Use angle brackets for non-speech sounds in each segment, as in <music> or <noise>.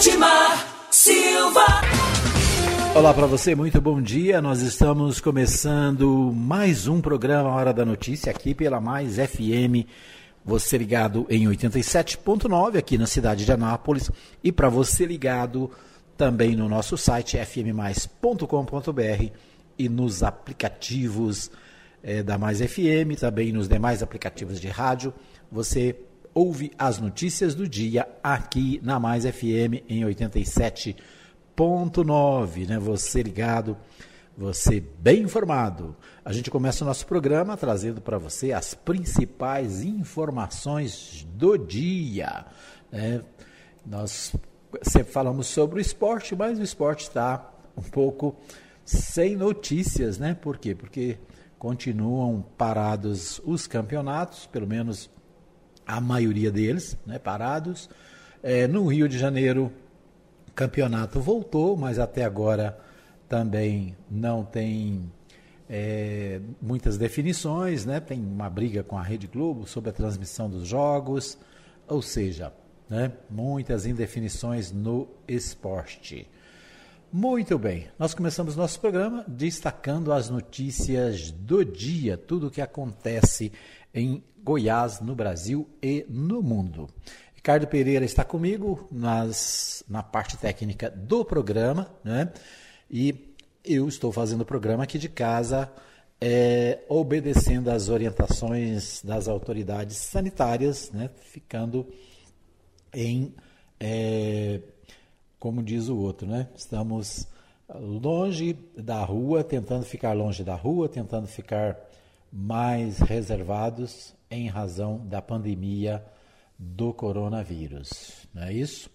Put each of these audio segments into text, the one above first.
Edmar Silva. Olá para você, muito bom dia. Nós estamos começando mais um programa Hora da Notícia aqui pela Mais FM. Você ligado em 87.9 aqui na cidade de Anápolis e para você ligado também no nosso site fmmais.com.br e nos aplicativos é, da Mais FM, também nos demais aplicativos de rádio. Você ouve as notícias do dia aqui na Mais FM em 87.9, né? Você ligado, você bem informado. A gente começa o nosso programa trazendo para você as principais informações do dia. Né? Nós sempre falamos sobre o esporte, mas o esporte está um pouco sem notícias, né? Por quê? Porque continuam parados os campeonatos, pelo menos a maioria deles, né, parados. É, no Rio de Janeiro, o campeonato voltou, mas até agora também não tem é, muitas definições, né? Tem uma briga com a Rede Globo sobre a transmissão dos jogos, ou seja, né, muitas indefinições no esporte. Muito bem, nós começamos nosso programa destacando as notícias do dia, tudo o que acontece em Goiás, no Brasil e no mundo. Ricardo Pereira está comigo nas, na parte técnica do programa, né? E eu estou fazendo o programa aqui de casa, é, obedecendo às orientações das autoridades sanitárias, né? Ficando em. É, como diz o outro, né? Estamos longe da rua, tentando ficar longe da rua, tentando ficar mais reservados em razão da pandemia do coronavírus. Não é isso?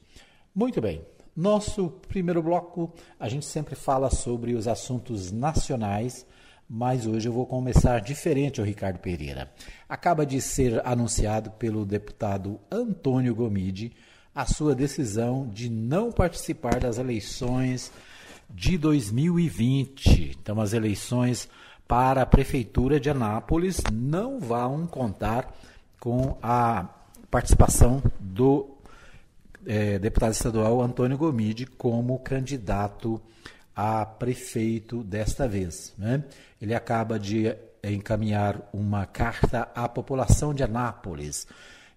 Muito bem. Nosso primeiro bloco, a gente sempre fala sobre os assuntos nacionais, mas hoje eu vou começar diferente, o Ricardo Pereira. Acaba de ser anunciado pelo deputado Antônio Gomide a sua decisão de não participar das eleições de 2020. Então, as eleições para a Prefeitura de Anápolis não vão contar com a participação do é, deputado estadual Antônio Gomide como candidato a prefeito desta vez. Né? Ele acaba de encaminhar uma carta à população de Anápolis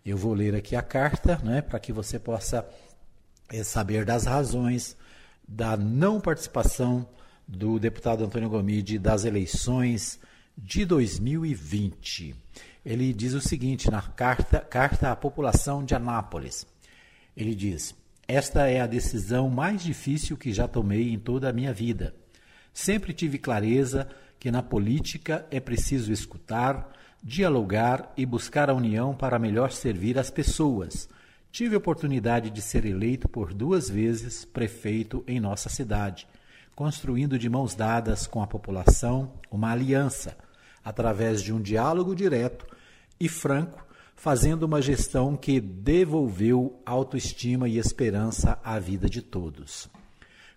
eu vou ler aqui a carta, né, para que você possa é, saber das razões da não participação do deputado Antônio Gomide das eleições de 2020. Ele diz o seguinte na carta, carta à população de Anápolis. Ele diz: Esta é a decisão mais difícil que já tomei em toda a minha vida. Sempre tive clareza que na política é preciso escutar, dialogar e buscar a união para melhor servir as pessoas. Tive a oportunidade de ser eleito por duas vezes prefeito em nossa cidade, construindo de mãos dadas com a população uma aliança, através de um diálogo direto e franco, fazendo uma gestão que devolveu autoestima e esperança à vida de todos.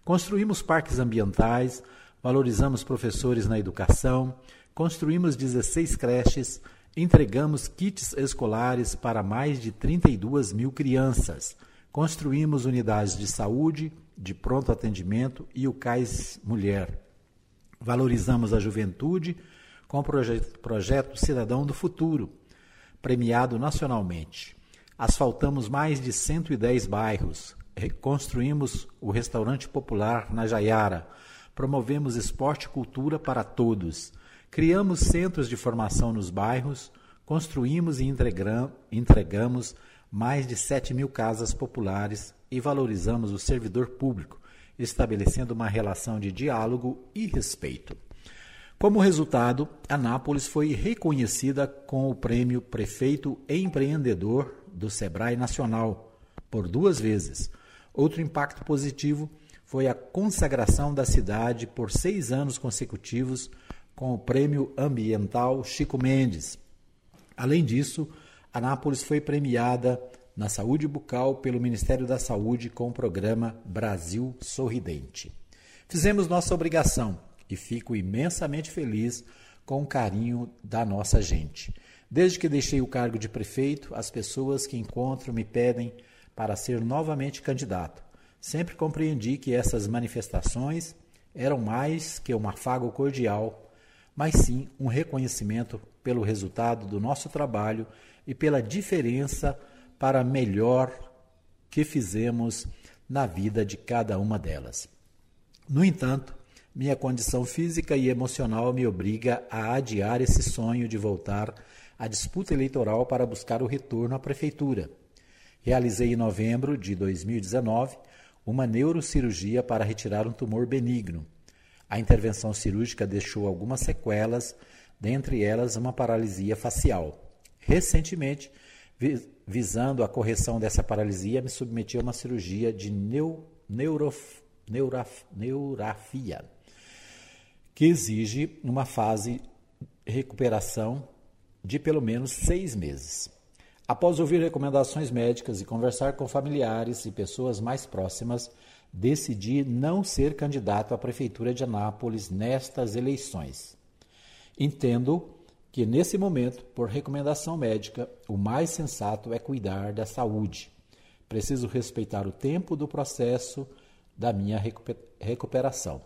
Construímos parques ambientais, valorizamos professores na educação, construímos 16 creches, entregamos kits escolares para mais de 32 mil crianças, construímos unidades de saúde, de pronto atendimento e o CAIS Mulher. Valorizamos a juventude com o projeto, Cidadão do Futuro, premiado nacionalmente. Asfaltamos mais de 110 bairros, reconstruímos o restaurante popular na Jaiara, promovemos esporte e cultura para todos Criamos centros de formação nos bairros, construímos e entregamos mais de 7 mil casas populares e valorizamos o servidor público, estabelecendo uma relação de diálogo e respeito. Como resultado, Anápolis foi reconhecida com o prêmio Prefeito Empreendedor do Sebrae Nacional por duas vezes. Outro impacto positivo foi a consagração da cidade por seis anos consecutivos com o Prêmio Ambiental Chico Mendes. Além disso, Anápolis foi premiada na saúde bucal pelo Ministério da Saúde com o programa Brasil Sorridente. Fizemos nossa obrigação e fico imensamente feliz com o carinho da nossa gente. Desde que deixei o cargo de prefeito, as pessoas que encontro me pedem para ser novamente candidato. Sempre compreendi que essas manifestações eram mais que um afago cordial, mas sim um reconhecimento pelo resultado do nosso trabalho e pela diferença para melhor que fizemos na vida de cada uma delas. No entanto, minha condição física e emocional me obriga a adiar esse sonho de voltar à disputa eleitoral para buscar o retorno à prefeitura. Realizei em novembro de 2019 uma neurocirurgia para retirar um tumor benigno. A intervenção cirúrgica deixou algumas sequelas, dentre elas uma paralisia facial. Recentemente, visando a correção dessa paralisia, me submeti a uma cirurgia de neu, neurof, neuraf, neurafia que exige uma fase de recuperação de pelo menos seis meses. Após ouvir recomendações médicas e conversar com familiares e pessoas mais próximas, decidi não ser candidato à Prefeitura de Anápolis nestas eleições. Entendo que, nesse momento, por recomendação médica, o mais sensato é cuidar da saúde. Preciso respeitar o tempo do processo da minha recuperação.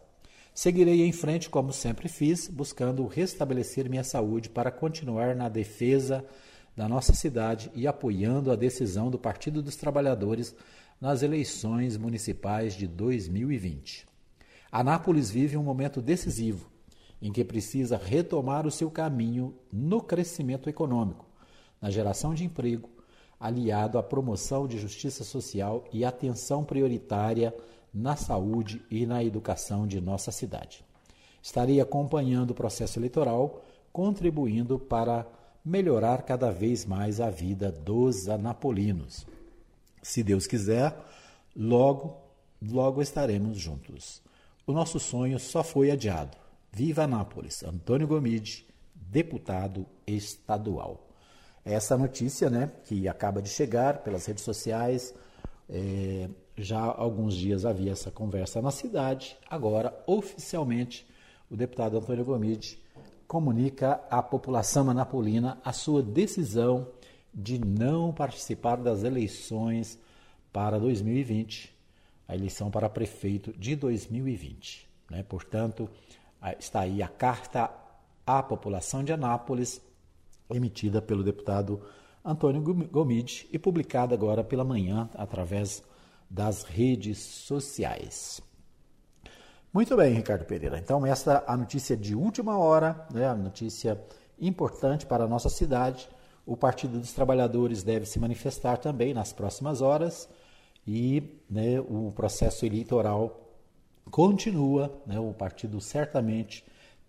Seguirei em frente como sempre fiz, buscando restabelecer minha saúde para continuar na defesa da nossa cidade e apoiando a decisão do Partido dos Trabalhadores nas eleições municipais de 2020. Anápolis vive um momento decisivo em que precisa retomar o seu caminho no crescimento econômico, na geração de emprego, aliado à promoção de justiça social e atenção prioritária na saúde e na educação de nossa cidade. Estarei acompanhando o processo eleitoral, contribuindo para melhorar cada vez mais a vida dos anapolinos. Se Deus quiser, logo, logo estaremos juntos. O nosso sonho só foi adiado. Viva Anápolis! Antônio Gomide, deputado estadual. Essa notícia, né, que acaba de chegar pelas redes sociais, é, já há alguns dias havia essa conversa na cidade, agora, oficialmente, o deputado Antônio Gomide comunica à população anapolina a sua decisão de não participar das eleições para 2020, a eleição para prefeito de 2020. Né? Portanto, está aí a carta à população de Anápolis, emitida pelo deputado Antônio Gomide e publicada agora pela manhã através das redes sociais. Muito bem, Ricardo Pereira. Então, essa é a notícia de última hora, né, a notícia importante para a nossa cidade. O Partido dos Trabalhadores deve se manifestar também nas próximas horas e né, o processo eleitoral continua. Né, o partido certamente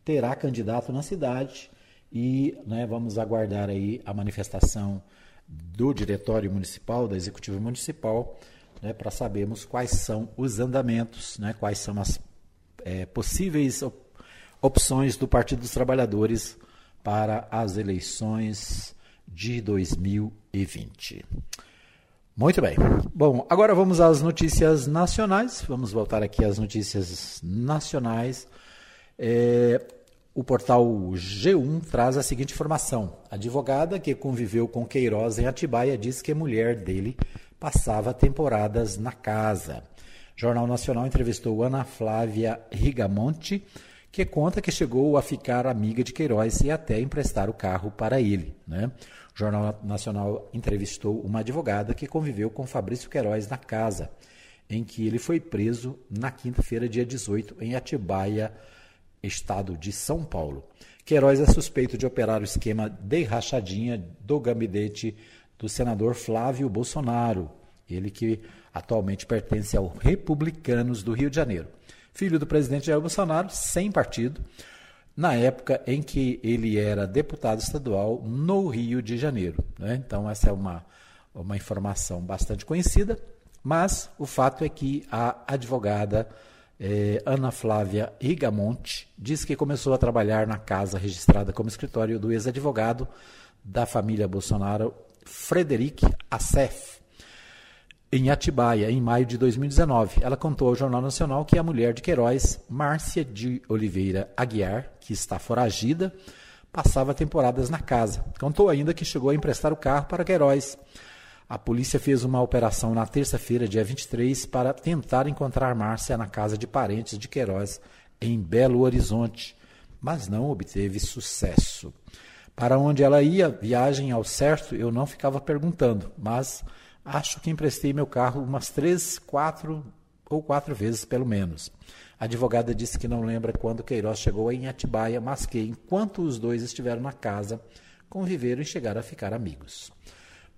terá candidato na cidade e né, vamos aguardar aí a manifestação do Diretório Municipal, da Executiva Municipal, né, para sabermos quais são os andamentos, né, quais são as é, possíveis op opções do Partido dos Trabalhadores para as eleições de 2020. Muito bem. Bom, agora vamos às notícias nacionais. Vamos voltar aqui às notícias nacionais. É, o portal G1 traz a seguinte informação: advogada que conviveu com Queiroz em Atibaia diz que a mulher dele passava temporadas na casa. Jornal Nacional entrevistou Ana Flávia Rigamonte, que conta que chegou a ficar amiga de Queiroz e até emprestar o carro para ele. Né? O Jornal Nacional entrevistou uma advogada que conviveu com Fabrício Queiroz na casa, em que ele foi preso na quinta-feira, dia 18, em Atibaia, estado de São Paulo. Queiroz é suspeito de operar o esquema de rachadinha do gabinete do senador Flávio Bolsonaro, ele que atualmente pertence ao Republicanos do Rio de Janeiro. Filho do presidente Jair Bolsonaro, sem partido, na época em que ele era deputado estadual no Rio de Janeiro. Né? Então, essa é uma, uma informação bastante conhecida, mas o fato é que a advogada eh, Ana Flávia Rigamonte diz que começou a trabalhar na casa registrada como escritório do ex-advogado da família Bolsonaro, Frederic Assef, em Atibaia, em maio de 2019. Ela contou ao Jornal Nacional que a mulher de Queiroz, Márcia de Oliveira Aguiar, que está foragida, passava temporadas na casa. Contou ainda que chegou a emprestar o carro para Queiroz. A polícia fez uma operação na terça-feira, dia 23, para tentar encontrar Márcia na casa de parentes de Queiroz, em Belo Horizonte, mas não obteve sucesso. Para onde ela ia, viagem ao certo, eu não ficava perguntando, mas acho que emprestei meu carro umas três, quatro ou quatro vezes, pelo menos. A advogada disse que não lembra quando Queiroz chegou em Atibaia, mas que, enquanto os dois estiveram na casa, conviveram e chegaram a ficar amigos.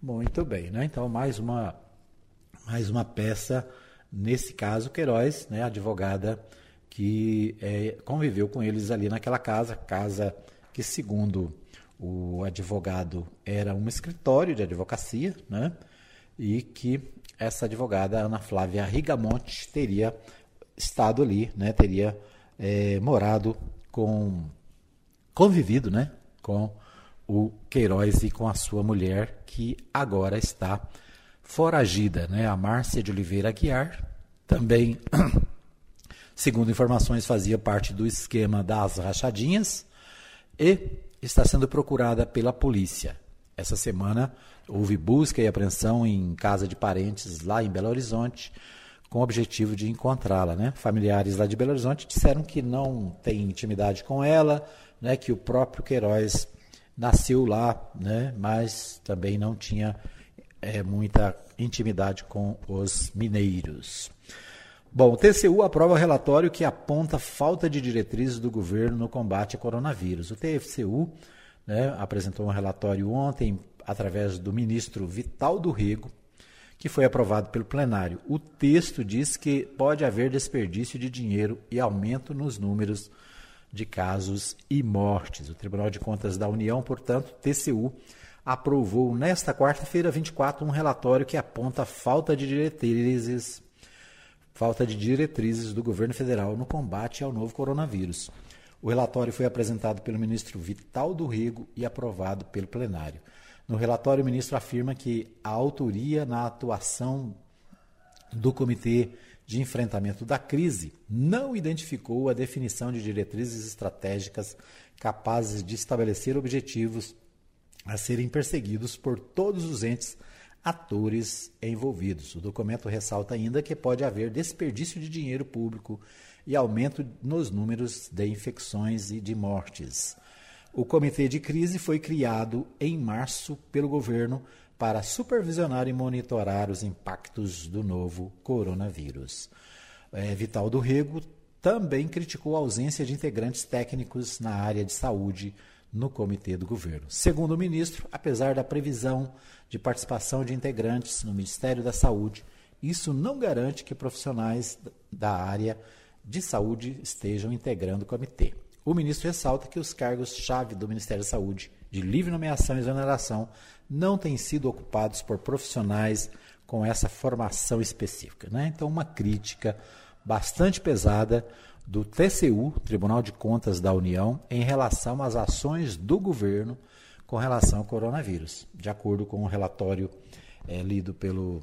Muito bem, né? Então, mais uma, mais uma peça, nesse caso, Queiroz, né, advogada que é, conviveu com eles ali naquela casa, casa que, segundo o advogado, era um escritório de advocacia, né? E que essa advogada, Ana Flávia Rigamonte, teria estado ali, né? Teria é, morado com, convivido, né? Com o Queiroz e com a sua mulher, que agora está foragida, né? A Márcia de Oliveira Aguiar, também, <clears throat> segundo informações, fazia parte do esquema das rachadinhas e está sendo procurada pela polícia. Essa semana houve busca e apreensão em casa de parentes lá em Belo Horizonte, com o objetivo de encontrá-la. Né? Familiares lá de Belo Horizonte disseram que não têm intimidade com ela, né? que o próprio Queiroz nasceu lá, né? mas também não tinha é, muita intimidade com os mineiros. Bom, o TCU aprova relatório que aponta falta de diretrizes do governo no combate ao coronavírus. O TCU né, apresentou um relatório ontem através do ministro Vital do Rego, que foi aprovado pelo plenário. O texto diz que pode haver desperdício de dinheiro e aumento nos números de casos e mortes. O Tribunal de Contas da União, portanto, TCU, aprovou nesta quarta-feira, 24, um relatório que aponta falta de diretrizes, falta de diretrizes do governo federal no combate ao novo coronavírus. O relatório foi apresentado pelo ministro Vital do Rego e aprovado pelo plenário. No relatório, o ministro afirma que a autoria na atuação do Comitê de Enfrentamento da Crise não identificou a definição de diretrizes estratégicas capazes de estabelecer objetivos a serem perseguidos por todos os entes atores envolvidos. O documento ressalta ainda que pode haver desperdício de dinheiro público e aumento nos números de infecções e de mortes. O comitê de crise foi criado em março pelo governo para supervisionar e monitorar os impactos do novo coronavírus. É, Vital do Rego também criticou a ausência de integrantes técnicos na área de saúde no comitê do governo. Segundo o ministro, apesar da previsão de participação de integrantes no Ministério da Saúde, isso não garante que profissionais da área de saúde estejam integrando o comitê. O ministro ressalta que os cargos-chave do Ministério da Saúde, de livre nomeação e exoneração, não têm sido ocupados por profissionais com essa formação específica. Né? Então, uma crítica bastante pesada do TCU, Tribunal de Contas da União, em relação às ações do governo com relação ao coronavírus. De acordo com o relatório é, lido pelo,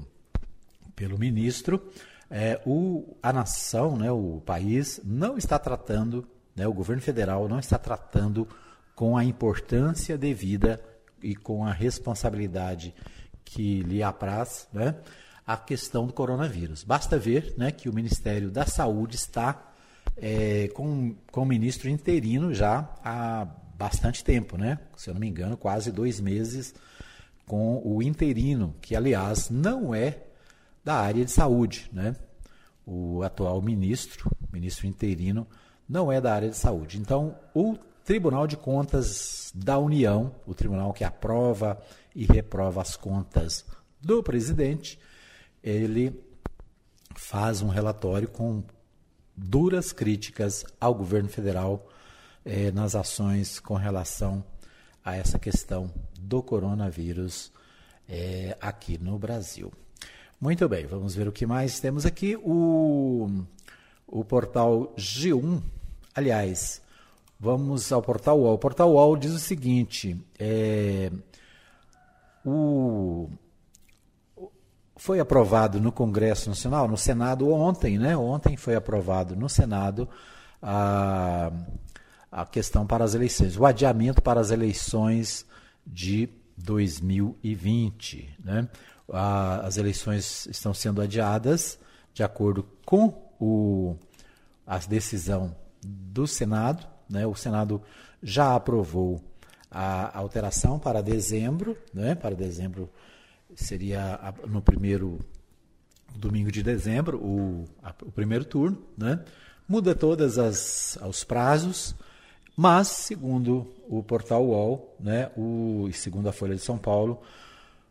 pelo ministro, é, o, a nação, né, o país, não está tratando, né, o governo federal não está tratando com a importância devida e com a responsabilidade que lhe apraz né, a questão do coronavírus. Basta ver né, que o Ministério da Saúde está é, com, com o ministro interino já há bastante tempo, né? se eu não me engano, quase dois meses com o interino, que aliás não é da área de saúde. Né? O atual ministro, ministro interino, não é da área de saúde. Então, o Tribunal de Contas da União, o tribunal que aprova e reprova as contas do presidente, ele faz um relatório com duras críticas ao governo federal eh, nas ações com relação a essa questão do coronavírus eh, aqui no Brasil. Muito bem, vamos ver o que mais temos aqui. O, o portal G1, aliás, Vamos ao portal UOL. O portal UOL diz o seguinte: é, o, foi aprovado no Congresso Nacional, no Senado ontem, né? Ontem foi aprovado no Senado a, a questão para as eleições, o adiamento para as eleições de 2020, né? as eleições estão sendo adiadas de acordo com o, a decisão do Senado. Né? O Senado já aprovou a alteração para dezembro, né? para dezembro seria no primeiro domingo de dezembro, o, o primeiro turno, né? muda todas as os prazos, mas segundo o portal UOL, né, o, e segundo a Folha de São Paulo,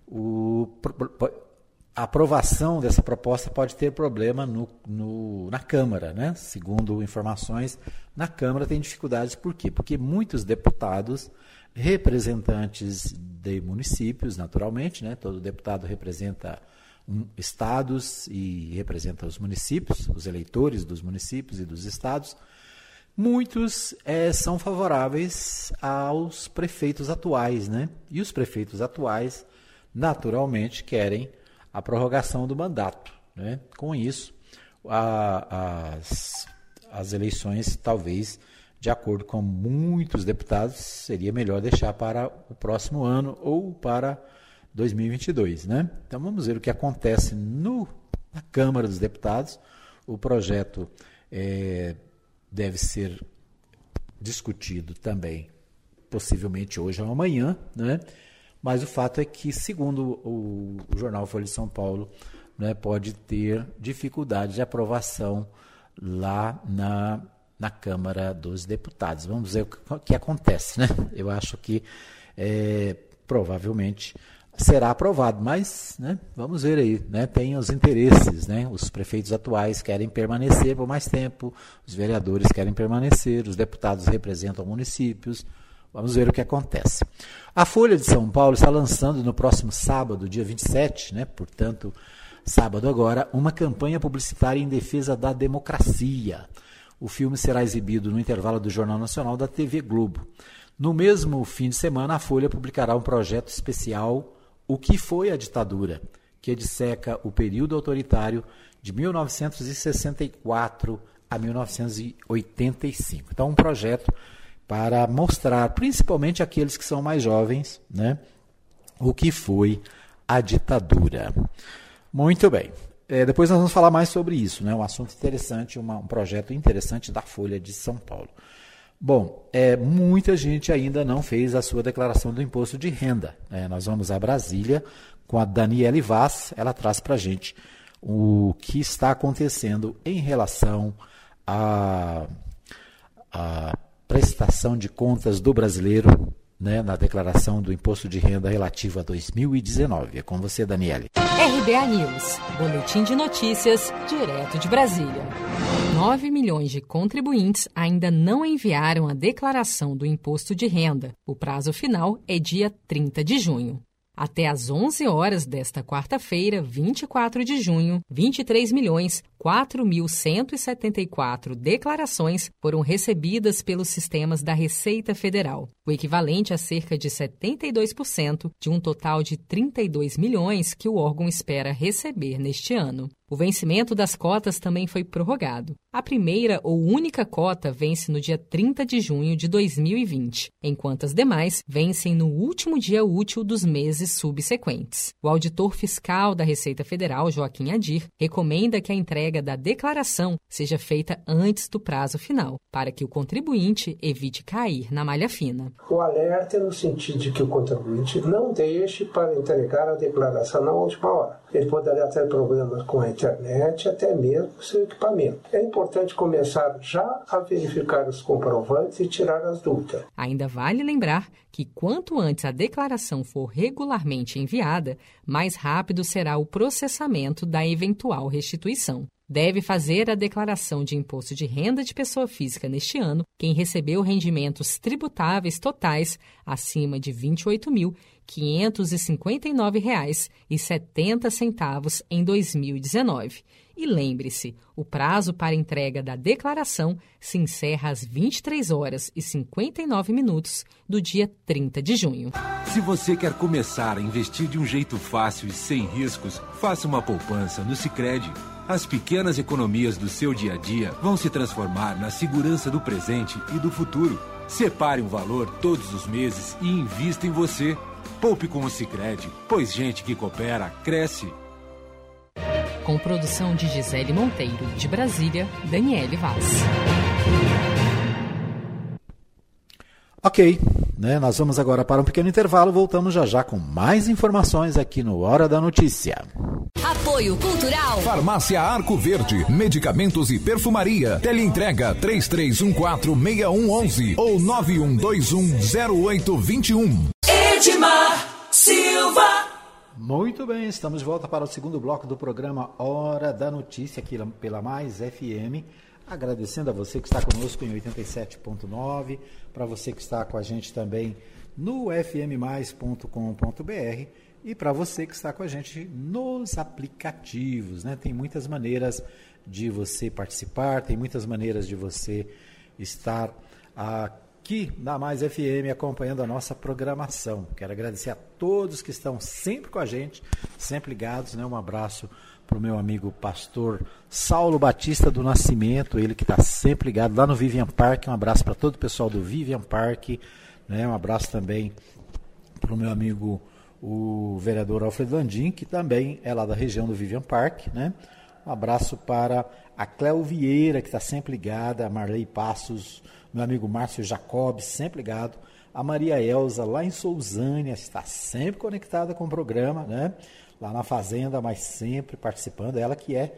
o, a aprovação dessa proposta pode ter problema no, no, na Câmara, né? Segundo informações, na Câmara tem dificuldades, por quê? Porque muitos deputados, representantes de municípios, naturalmente, né? Todo deputado representa um, estados e representa os municípios, os eleitores dos municípios e dos estados. Muitos é, são favoráveis aos prefeitos atuais, né? E os prefeitos atuais, naturalmente, querem a prorrogação do mandato. Né? Com isso, a, as, as eleições, talvez, de acordo com muitos deputados, seria melhor deixar para o próximo ano ou para 2022. Né? Então vamos ver o que acontece no, na Câmara dos Deputados. O projeto é, deve ser discutido também, possivelmente hoje ou amanhã, né? Mas o fato é que, segundo o, jornal Folha de São Paulo, né, pode ter dificuldade de aprovação lá na, na Câmara dos Deputados. Vamos ver o que, o que acontece. Né? Eu acho que é, provavelmente será aprovado, mas né, vamos ver aí, né, tem os interesses, né, os prefeitos atuais querem permanecer por mais tempo, os vereadores querem permanecer, os deputados representam municípios, Vamos ver o que acontece. A Folha de São Paulo está lançando no próximo sábado, dia 27, né, portanto, sábado agora, uma campanha publicitária em defesa da democracia. O filme será exibido no intervalo do Jornal Nacional da TV Globo. No mesmo fim de semana, a Folha publicará um projeto especial O que foi a ditadura, que disseca o período autoritário de 1964 a 1985. Então, um projeto para mostrar, principalmente aqueles que são mais jovens, né, o que foi a ditadura. Muito bem. É, depois nós vamos falar mais sobre isso, né? um assunto interessante, uma, um projeto interessante da Folha de São Paulo. Bom, é, muita gente ainda não fez a sua declaração do imposto de renda. É, nós vamos a Brasília com a Daniele Vaz, ela traz para a gente o que está acontecendo em relação a, a prestação de contas do brasileiro né, na declaração do imposto de renda relativo a 2019. É com você, Daniele. RBA News, Boletim de Notícias, direto de Brasília. 9 milhões de contribuintes ainda não enviaram a declaração do imposto de renda. O prazo final é dia 30 de junho. Até às 11 horas desta quarta-feira, 24 de junho, 23 milhões 4.174 declarações foram recebidas pelos sistemas da Receita Federal, o equivalente a cerca de 72% de um total de 32 milhões que o órgão espera receber neste ano. O vencimento das cotas também foi prorrogado. A primeira ou única cota vence no dia 30 de junho de 2020, enquanto as demais vencem no último dia útil dos meses subsequentes. O auditor fiscal da Receita Federal, Joaquim Adir, recomenda que a entrega da declaração seja feita antes do prazo final, para que o contribuinte evite cair na malha fina. O alerta é no sentido de que o contribuinte não deixe para entregar a declaração na última hora. Ele poderia ter problemas com a internet, até mesmo com seu equipamento. É importante começar já a verificar os comprovantes e tirar as dúvidas. Ainda vale lembrar que quanto antes a declaração for regularmente enviada, mais rápido será o processamento da eventual restituição. Deve fazer a declaração de imposto de renda de pessoa física neste ano quem recebeu rendimentos tributáveis totais acima de R$ 28.559,70 em 2019. E lembre-se, o prazo para entrega da declaração se encerra às 23 horas e 59 minutos do dia 30 de junho. Se você quer começar a investir de um jeito fácil e sem riscos, faça uma poupança no Sicredi. As pequenas economias do seu dia a dia vão se transformar na segurança do presente e do futuro. Separe um valor todos os meses e invista em você. Poupe com o Sicredi, pois gente que coopera cresce. Com produção de Gisele Monteiro, de Brasília, Daniele Vaz. Ok, né? Nós vamos agora para um pequeno intervalo, voltamos já já com mais informações aqui no Hora da Notícia. Apoio Cultural. Farmácia Arco Verde, medicamentos e perfumaria. Teleentrega 33146111 ou 91210821. Edmar Silva. Muito bem, estamos de volta para o segundo bloco do programa Hora da Notícia aqui pela Mais FM. Agradecendo a você que está conosco em 87.9, para você que está com a gente também no fmmais.com.br e para você que está com a gente nos aplicativos. Né? Tem muitas maneiras de você participar, tem muitas maneiras de você estar aqui na Mais FM acompanhando a nossa programação. Quero agradecer a todos que estão sempre com a gente, sempre ligados. Né? Um abraço para o meu amigo pastor Saulo Batista do Nascimento, ele que está sempre ligado lá no Vivian Park. Um abraço para todo o pessoal do Vivian Park. Né? Um abraço também para o meu amigo o vereador Alfredo Landim, que também é lá da região do Vivian Park. Né? Um abraço para a Cléo Vieira, que está sempre ligada, a Marley Passos, meu amigo Márcio Jacob, sempre ligado. A Maria Elza, lá em Sousânia, está sempre conectada com o programa, né? lá na Fazenda, mas sempre participando. Ela que é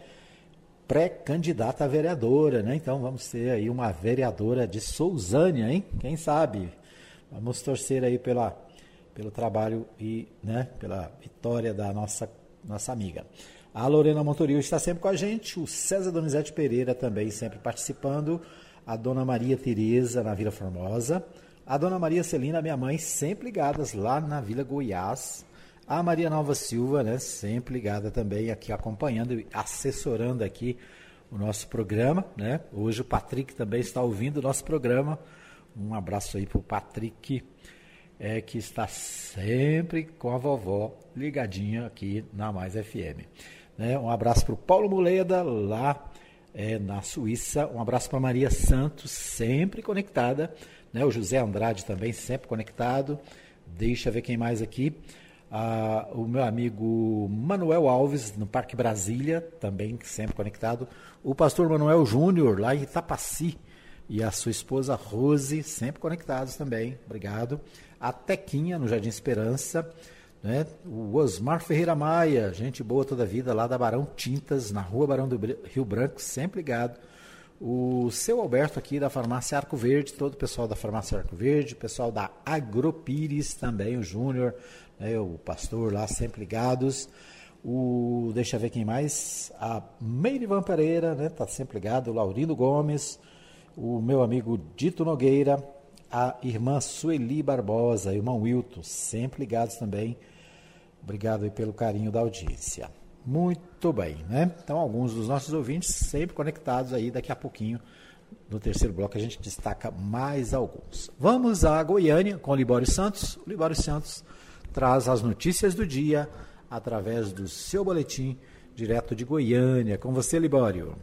pré-candidata a vereadora, né? Então vamos ter aí uma vereadora de Sousânia, hein? Quem sabe? Vamos torcer aí pela, pelo trabalho e né, pela vitória da nossa, nossa amiga. A Lorena Montorio está sempre com a gente, o César Donizete Pereira também sempre participando, a Dona Maria Tereza na Vila Formosa, a Dona Maria Celina, minha mãe, sempre ligadas lá na Vila Goiás, a Maria Nova Silva, né, sempre ligada também aqui, acompanhando e assessorando aqui o nosso programa. Né? Hoje o Patrick também está ouvindo o nosso programa. Um abraço aí para o Patrick, é, que está sempre com a vovó ligadinha aqui na Mais FM. Né? Um abraço para o Paulo Muleda, lá é, na Suíça. Um abraço para Maria Santos, sempre conectada. Né? O José Andrade também, sempre conectado. Deixa eu ver quem mais aqui. Ah, o meu amigo Manuel Alves, no Parque Brasília, também sempre conectado. O pastor Manuel Júnior, lá em Itapaci. E a sua esposa Rose, sempre conectados também. Obrigado. A Tequinha, no Jardim Esperança. Né? O Osmar Ferreira Maia, gente boa toda a vida, lá da Barão Tintas, na rua Barão do Rio Branco, sempre ligado. O seu Alberto aqui da Farmácia Arco Verde, todo o pessoal da Farmácia Arco Verde, o pessoal da Agropires também, o Júnior, né, o pastor lá sempre ligados. O, deixa eu ver quem mais. A Meirivan Pereira, né, tá sempre ligado. O Laurindo Gomes, o meu amigo Dito Nogueira, a irmã Sueli Barbosa, irmão Wilton, sempre ligados também. Obrigado pelo carinho da audiência. Muito bem, né? Então, alguns dos nossos ouvintes sempre conectados aí, daqui a pouquinho, no terceiro bloco, a gente destaca mais alguns. Vamos a Goiânia com o Libório Santos. O Libório Santos traz as notícias do dia através do seu boletim direto de Goiânia. Com você, Libório.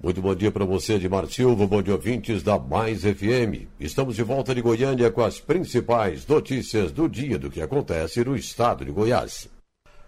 Muito bom dia para você, Edmar Silva, bom dia ouvintes da Mais FM. Estamos de volta de Goiânia com as principais notícias do dia do que acontece no estado de Goiás.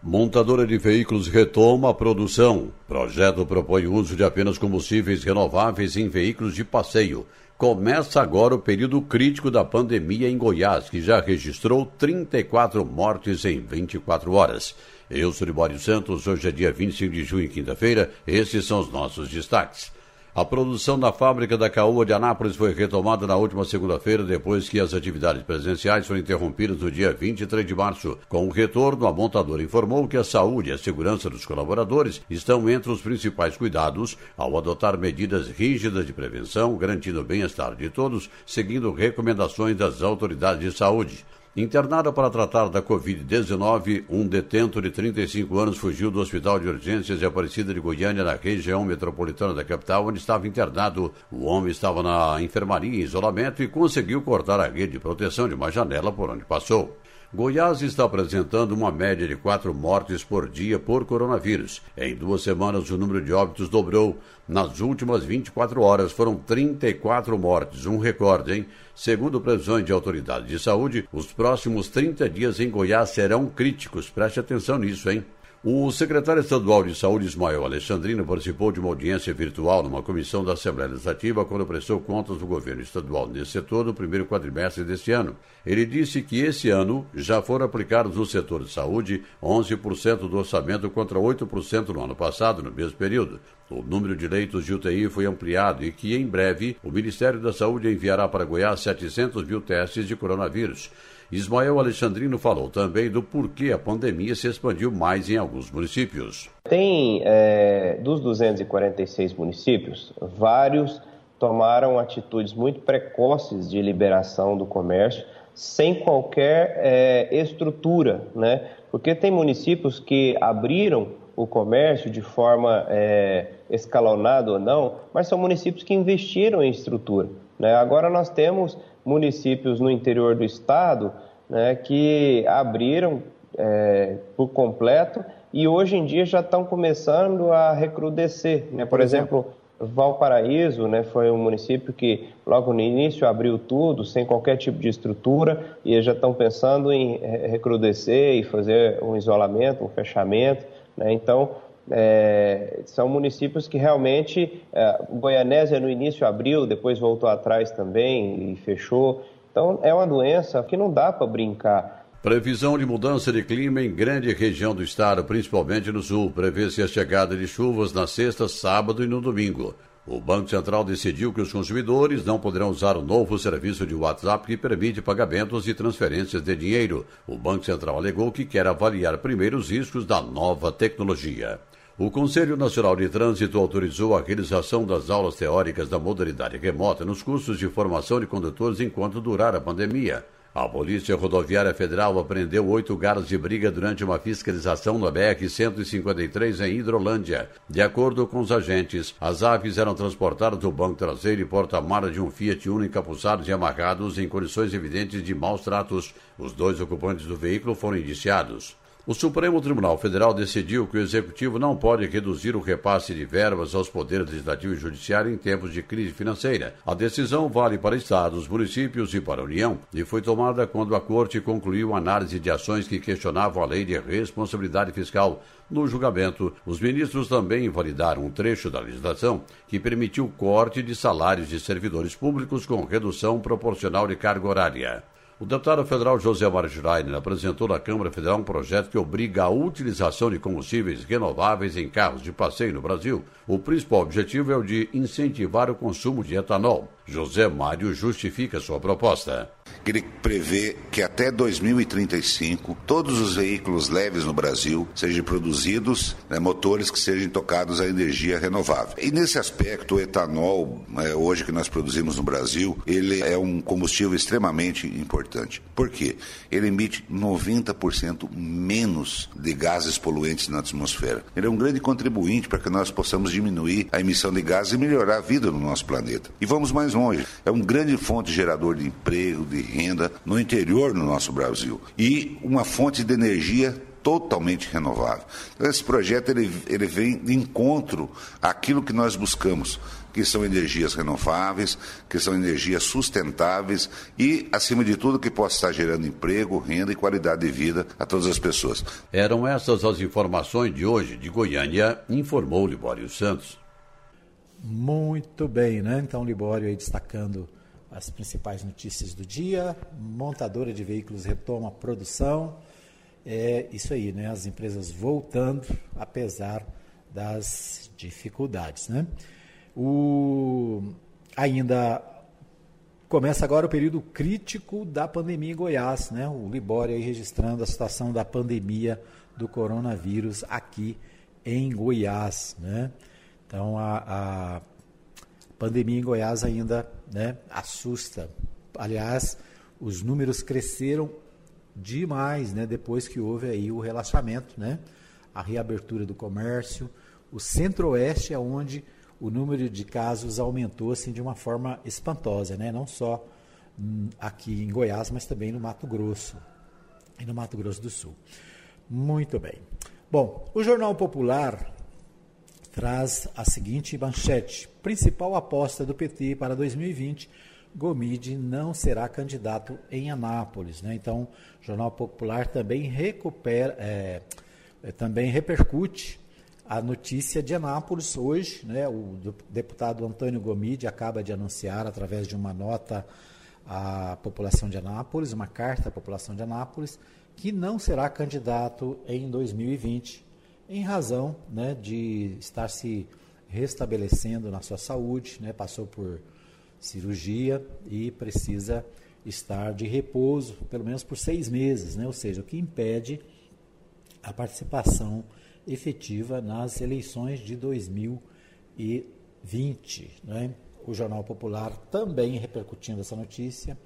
Montadora de veículos retoma a produção. Projeto propõe o uso de apenas combustíveis renováveis em veículos de passeio. Começa agora o período crítico da pandemia em Goiás, que já registrou 34 mortes em 24 horas. Eu sou Libório Santos, hoje é dia 25 de junho, quinta-feira. Esses são os nossos destaques. A produção da fábrica da Caoa de Anápolis foi retomada na última segunda-feira, depois que as atividades presenciais foram interrompidas no dia 23 de março. Com o retorno, a montadora informou que a saúde e a segurança dos colaboradores estão entre os principais cuidados ao adotar medidas rígidas de prevenção, garantindo o bem-estar de todos, seguindo recomendações das autoridades de saúde. Internado para tratar da Covid-19, um detento de 35 anos fugiu do Hospital de Urgências de Aparecida de Goiânia, na região metropolitana da capital, onde estava internado. O homem estava na enfermaria em isolamento e conseguiu cortar a rede de proteção de uma janela por onde passou. Goiás está apresentando uma média de quatro mortes por dia por coronavírus. Em duas semanas, o número de óbitos dobrou. Nas últimas 24 horas, foram 34 mortes, um recorde, hein? Segundo previsões de autoridades de saúde, os próximos 30 dias em Goiás serão críticos. Preste atenção nisso, hein? O secretário estadual de Saúde, Ismael Alexandrino, participou de uma audiência virtual numa comissão da Assembleia Legislativa quando prestou contas do governo estadual nesse setor no primeiro quadrimestre deste ano. Ele disse que esse ano já foram aplicados no setor de saúde 11% do orçamento contra 8% no ano passado, no mesmo período. O número de leitos de UTI foi ampliado e que, em breve, o Ministério da Saúde enviará para Goiás 700 mil testes de coronavírus. Ismael Alexandrino falou também do porquê a pandemia se expandiu mais em alguns municípios. Tem, é, dos 246 municípios, vários tomaram atitudes muito precoces de liberação do comércio, sem qualquer é, estrutura, né? Porque tem municípios que abriram o comércio de forma é, escalonada ou não, mas são municípios que investiram em estrutura. Né? Agora nós temos municípios no interior do estado né, que abriram é, por completo e hoje em dia já estão começando a recrudescer. Né? Por exemplo, Valparaíso né, foi um município que logo no início abriu tudo, sem qualquer tipo de estrutura, e já estão pensando em recrudescer e fazer um isolamento, um fechamento. Né? Então, é, são municípios que realmente, é, Goianésia no início abriu, depois voltou atrás também e fechou. Então é uma doença que não dá para brincar. Previsão de mudança de clima em grande região do estado, principalmente no sul. Prevê-se a chegada de chuvas na sexta, sábado e no domingo. O Banco Central decidiu que os consumidores não poderão usar o novo serviço de WhatsApp que permite pagamentos e transferências de dinheiro. O Banco Central alegou que quer avaliar primeiro os riscos da nova tecnologia. O Conselho Nacional de Trânsito autorizou a realização das aulas teóricas da modalidade remota nos cursos de formação de condutores enquanto durar a pandemia. A Polícia Rodoviária Federal apreendeu oito garas de briga durante uma fiscalização na BR-153 em Hidrolândia. De acordo com os agentes, as aves eram transportadas do banco traseiro e porta-mala de um Fiat Uno encapuçados e amarrados em condições evidentes de maus tratos. Os dois ocupantes do veículo foram indiciados. O Supremo Tribunal Federal decidiu que o Executivo não pode reduzir o repasse de verbas aos poderes legislativo e judiciário em tempos de crise financeira. A decisão vale para estados, municípios e para a União e foi tomada quando a Corte concluiu a análise de ações que questionavam a lei de responsabilidade fiscal. No julgamento, os ministros também invalidaram um trecho da legislação que permitiu corte de salários de servidores públicos com redução proporcional de carga horária. O deputado federal José Margirainer apresentou na Câmara Federal um projeto que obriga a utilização de combustíveis renováveis em carros de passeio no Brasil. O principal objetivo é o de incentivar o consumo de etanol. José Mário justifica sua proposta. Ele prevê que até 2035 todos os veículos leves no Brasil sejam produzidos né, motores que sejam tocados a energia renovável. E nesse aspecto, o etanol, é, hoje que nós produzimos no Brasil, ele é um combustível extremamente importante. Por quê? Ele emite 90% menos de gases poluentes na atmosfera. Ele é um grande contribuinte para que nós possamos diminuir a emissão de gases e melhorar a vida no nosso planeta. E vamos mais longe. É um grande fonte gerador de emprego, de renda no interior do nosso Brasil. E uma fonte de energia totalmente renovável. Então, esse projeto ele, ele vem de encontro àquilo que nós buscamos, que são energias renováveis, que são energias sustentáveis e, acima de tudo, que possa estar gerando emprego, renda e qualidade de vida a todas as pessoas. Eram essas as informações de hoje de Goiânia, informou Libório Santos. Muito bem, né? Então, Libório aí destacando as principais notícias do dia. Montadora de veículos retoma a produção. É isso aí, né? As empresas voltando, apesar das dificuldades, né? O... Ainda começa agora o período crítico da pandemia em Goiás, né? O Libório aí registrando a situação da pandemia do coronavírus aqui em Goiás, né? Então a, a pandemia em Goiás ainda né, assusta. Aliás, os números cresceram demais né, depois que houve aí o relaxamento, né, a reabertura do comércio. O centro-oeste é onde o número de casos aumentou assim, de uma forma espantosa, né? não só hum, aqui em Goiás, mas também no Mato Grosso. e no Mato Grosso do Sul. Muito bem. Bom, o Jornal Popular traz a seguinte manchete: principal aposta do PT para 2020. Gomide não será candidato em Anápolis. Né? Então, o Jornal Popular também recupera, é, é, também repercute a notícia de Anápolis hoje. Né? O deputado Antônio Gomide acaba de anunciar, através de uma nota à população de Anápolis, uma carta à população de Anápolis, que não será candidato em 2020, em razão né, de estar se restabelecendo na sua saúde, né, passou por cirurgia e precisa estar de repouso, pelo menos por seis meses, né, ou seja, o que impede a participação efetiva nas eleições de 2020. Né? O Jornal Popular também repercutindo essa notícia,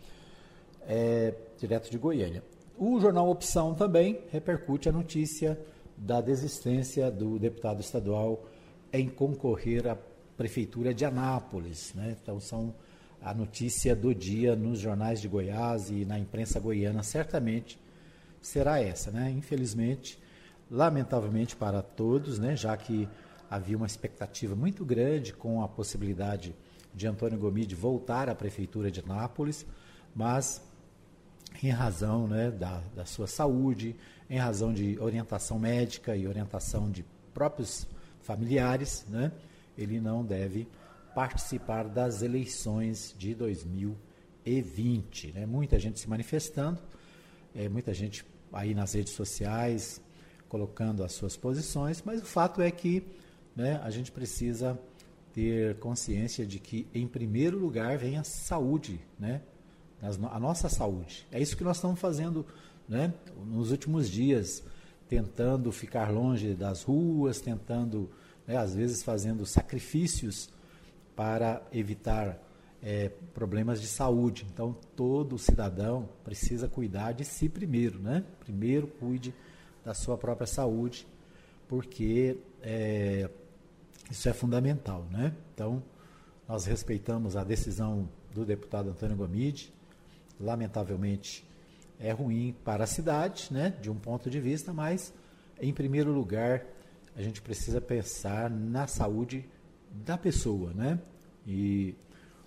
é, direto de Goiânia. O jornal Opção também repercute a notícia da desistência do deputado estadual em concorrer à prefeitura de Anápolis. Né? Então são a notícia do dia nos jornais de Goiás e na imprensa goiana certamente será essa, né? Infelizmente, lamentavelmente para todos, né? Já que havia uma expectativa muito grande com a possibilidade de Antônio Gomide voltar à prefeitura de Anápolis, mas em razão né, da, da sua saúde, em razão de orientação médica e orientação de próprios familiares, né, ele não deve participar das eleições de 2020. Né? Muita gente se manifestando, é, muita gente aí nas redes sociais colocando as suas posições, mas o fato é que né, a gente precisa ter consciência de que, em primeiro lugar, vem a saúde, né? a nossa saúde. É isso que nós estamos fazendo né, nos últimos dias, tentando ficar longe das ruas, tentando, né, às vezes, fazendo sacrifícios para evitar é, problemas de saúde. Então, todo cidadão precisa cuidar de si primeiro, né? Primeiro cuide da sua própria saúde, porque é, isso é fundamental, né? Então, nós respeitamos a decisão do deputado Antônio Gomide, lamentavelmente, é ruim para a cidade, né, de um ponto de vista, mas, em primeiro lugar, a gente precisa pensar na saúde da pessoa, né? E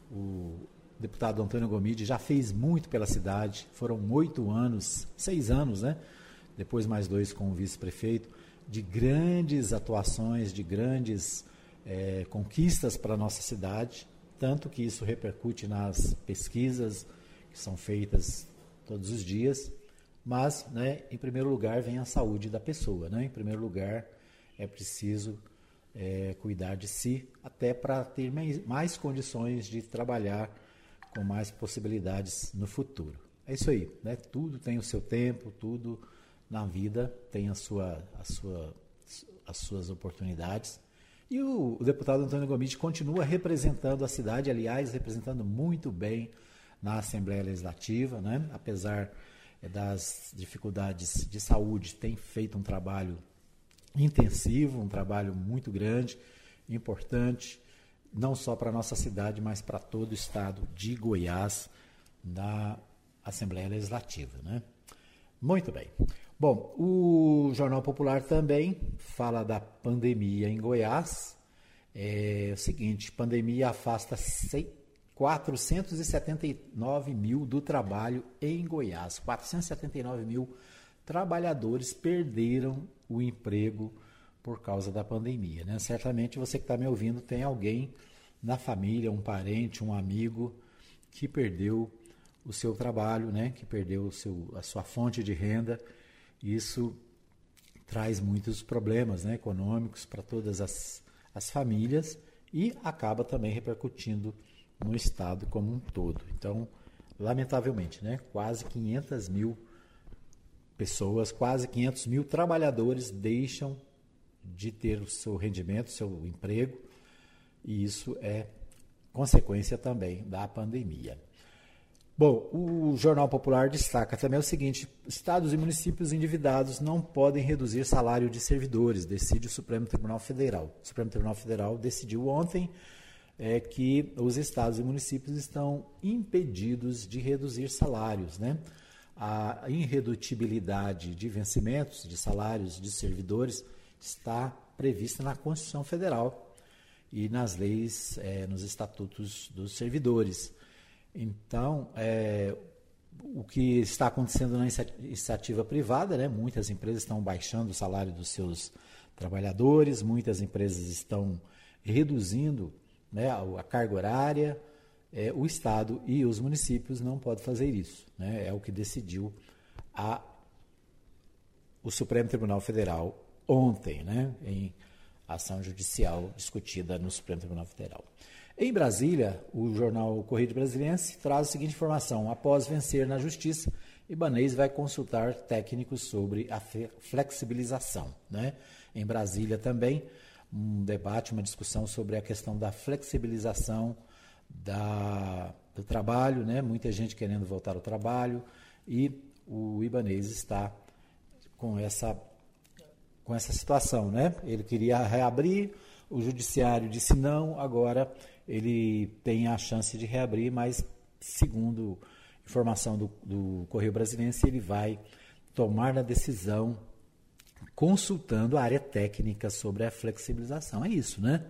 o deputado Antônio Gomide já fez muito pela cidade, foram oito anos, seis anos, né? Depois mais dois com o vice-prefeito, de grandes atuações, de grandes é, conquistas para a nossa cidade, tanto que isso repercute nas pesquisas, que são feitas todos os dias, mas, né, em primeiro lugar, vem a saúde da pessoa. Né? Em primeiro lugar, é preciso é, cuidar de si, até para ter mais, condições de trabalhar com mais possibilidades no futuro. É isso aí, né? tudo tem o seu tempo, tudo na vida tem a sua, a sua, as suas oportunidades. E o, o deputado Antônio Gomes continua representando a cidade, aliás, representando muito bem na Assembleia Legislativa, né? apesar eh, das dificuldades de saúde, tem feito um trabalho intensivo, um trabalho muito grande, importante, não só para a nossa cidade, mas para todo o estado de Goiás, na Assembleia Legislativa. Né? Muito bem. Bom, o Jornal Popular também fala da pandemia em Goiás. É o seguinte: pandemia afasta 479 mil do trabalho em Goiás. 479 mil trabalhadores perderam o emprego por causa da pandemia. Né? Certamente você que está me ouvindo tem alguém na família, um parente, um amigo que perdeu o seu trabalho, né? que perdeu o seu, a sua fonte de renda. Isso traz muitos problemas né? econômicos para todas as, as famílias e acaba também repercutindo no estado como um todo. Então, lamentavelmente, né, quase 500 mil pessoas, quase 500 mil trabalhadores deixam de ter o seu rendimento, seu emprego, e isso é consequência também da pandemia. Bom, o Jornal Popular destaca também o seguinte: estados e municípios endividados não podem reduzir salário de servidores, decide o Supremo Tribunal Federal. O Supremo Tribunal Federal decidiu ontem é que os estados e municípios estão impedidos de reduzir salários. Né? a irredutibilidade de vencimentos, de salários de servidores, está prevista na Constituição Federal e nas leis, é, nos estatutos dos servidores. Então, é, o que está acontecendo na iniciativa privada, né? muitas empresas estão baixando o salário dos seus trabalhadores, muitas empresas estão reduzindo né, a carga horária, é, o Estado e os municípios não podem fazer isso. Né? É o que decidiu a, o Supremo Tribunal Federal ontem, né, em ação judicial discutida no Supremo Tribunal Federal. Em Brasília, o jornal Correio Brasiliense traz a seguinte informação: após vencer na justiça, Ibanês vai consultar técnicos sobre a flexibilização. Né? Em Brasília também, um debate, uma discussão sobre a questão da flexibilização da, do trabalho, né? muita gente querendo voltar ao trabalho, e o Ibanês está com essa, com essa situação. Né? Ele queria reabrir, o judiciário disse não, agora ele tem a chance de reabrir, mas segundo informação do, do Correio Brasilense, ele vai tomar a decisão consultando a área técnica sobre a flexibilização. É isso, né?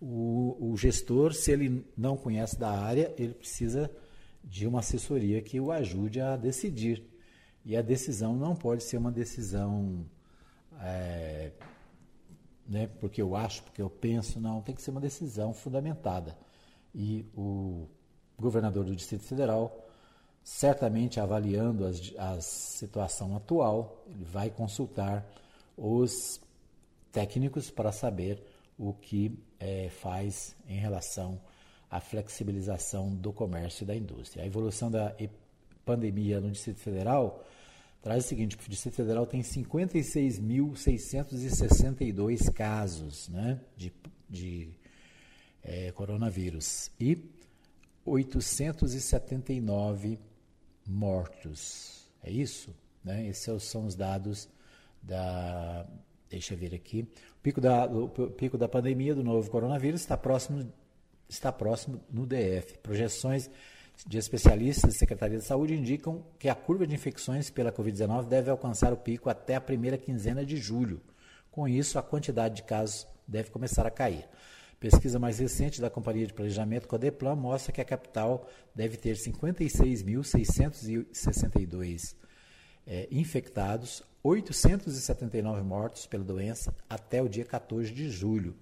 O, o, gestor, se ele não conhece da área, ele precisa de uma assessoria que o ajude a decidir. E a decisão não pode ser uma decisão é, né, porque eu acho, porque eu penso, não, tem que ser uma decisão fundamentada. E o governador do Distrito Federal, certamente avaliando a situação atual, ele vai consultar os técnicos para saber o que é, faz em relação à flexibilização do comércio e da indústria. A evolução da pandemia no Distrito Federal traz o seguinte: o Distrito Federal tem 56.662 casos né, de, de é, coronavírus e 879 mortos. É isso? Né? Esses são os dados da, Deixa eu ver aqui. O pico da, o pico da pandemia do novo coronavírus está próximo, está próximo no DF. Projeções de especialistas da Secretaria de Saúde indicam que a curva de infecções pela Covid-19 deve alcançar o pico até a primeira quinzena de julho. Com isso, a quantidade de casos deve começar a cair. Pesquisa mais recente da Companhia de Planejamento Codeplan mostra que a capital deve ter 56.662 é, infectados, 879 mortos pela doença até o dia 14 de julho.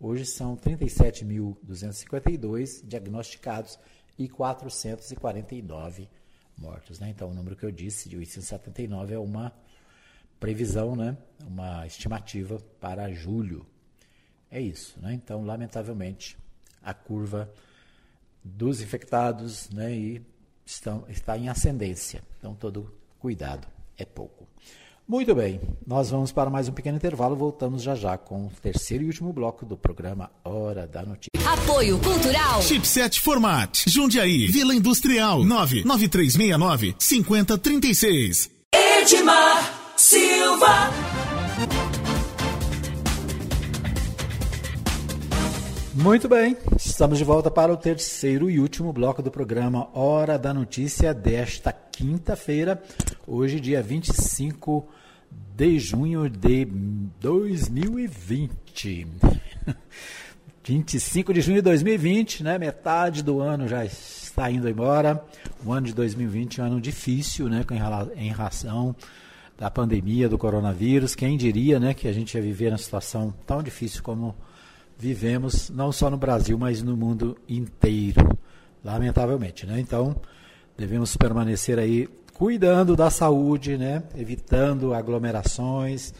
Hoje são 37.252 diagnosticados e 449 mortos. Né? Então, o número que eu disse de 879 é uma previsão, né? uma estimativa para julho. É isso. Né? Então, lamentavelmente, a curva dos infectados né, e estão, está em ascendência. Então, todo cuidado é pouco. Muito bem, nós vamos para mais um pequeno intervalo. Voltamos já já com o terceiro e último bloco do programa Hora da Notícia. Apoio Cultural. Chipset Format. Jundiaí. Vila Industrial. 99369 5036. Edmar Silva. Muito bem, estamos de volta para o terceiro e último bloco do programa Hora da Notícia desta quinta-feira, hoje, dia 25 de junho de 2020. 25 <laughs> de junho de 2020, né? Metade do ano já está indo embora. O ano de 2020 é um ano difícil, né? Em relação da pandemia do coronavírus. Quem diria, né, que a gente ia viver uma situação tão difícil como vivemos não só no Brasil, mas no mundo inteiro, lamentavelmente, né? Então, devemos permanecer aí cuidando da saúde, né? Evitando aglomerações,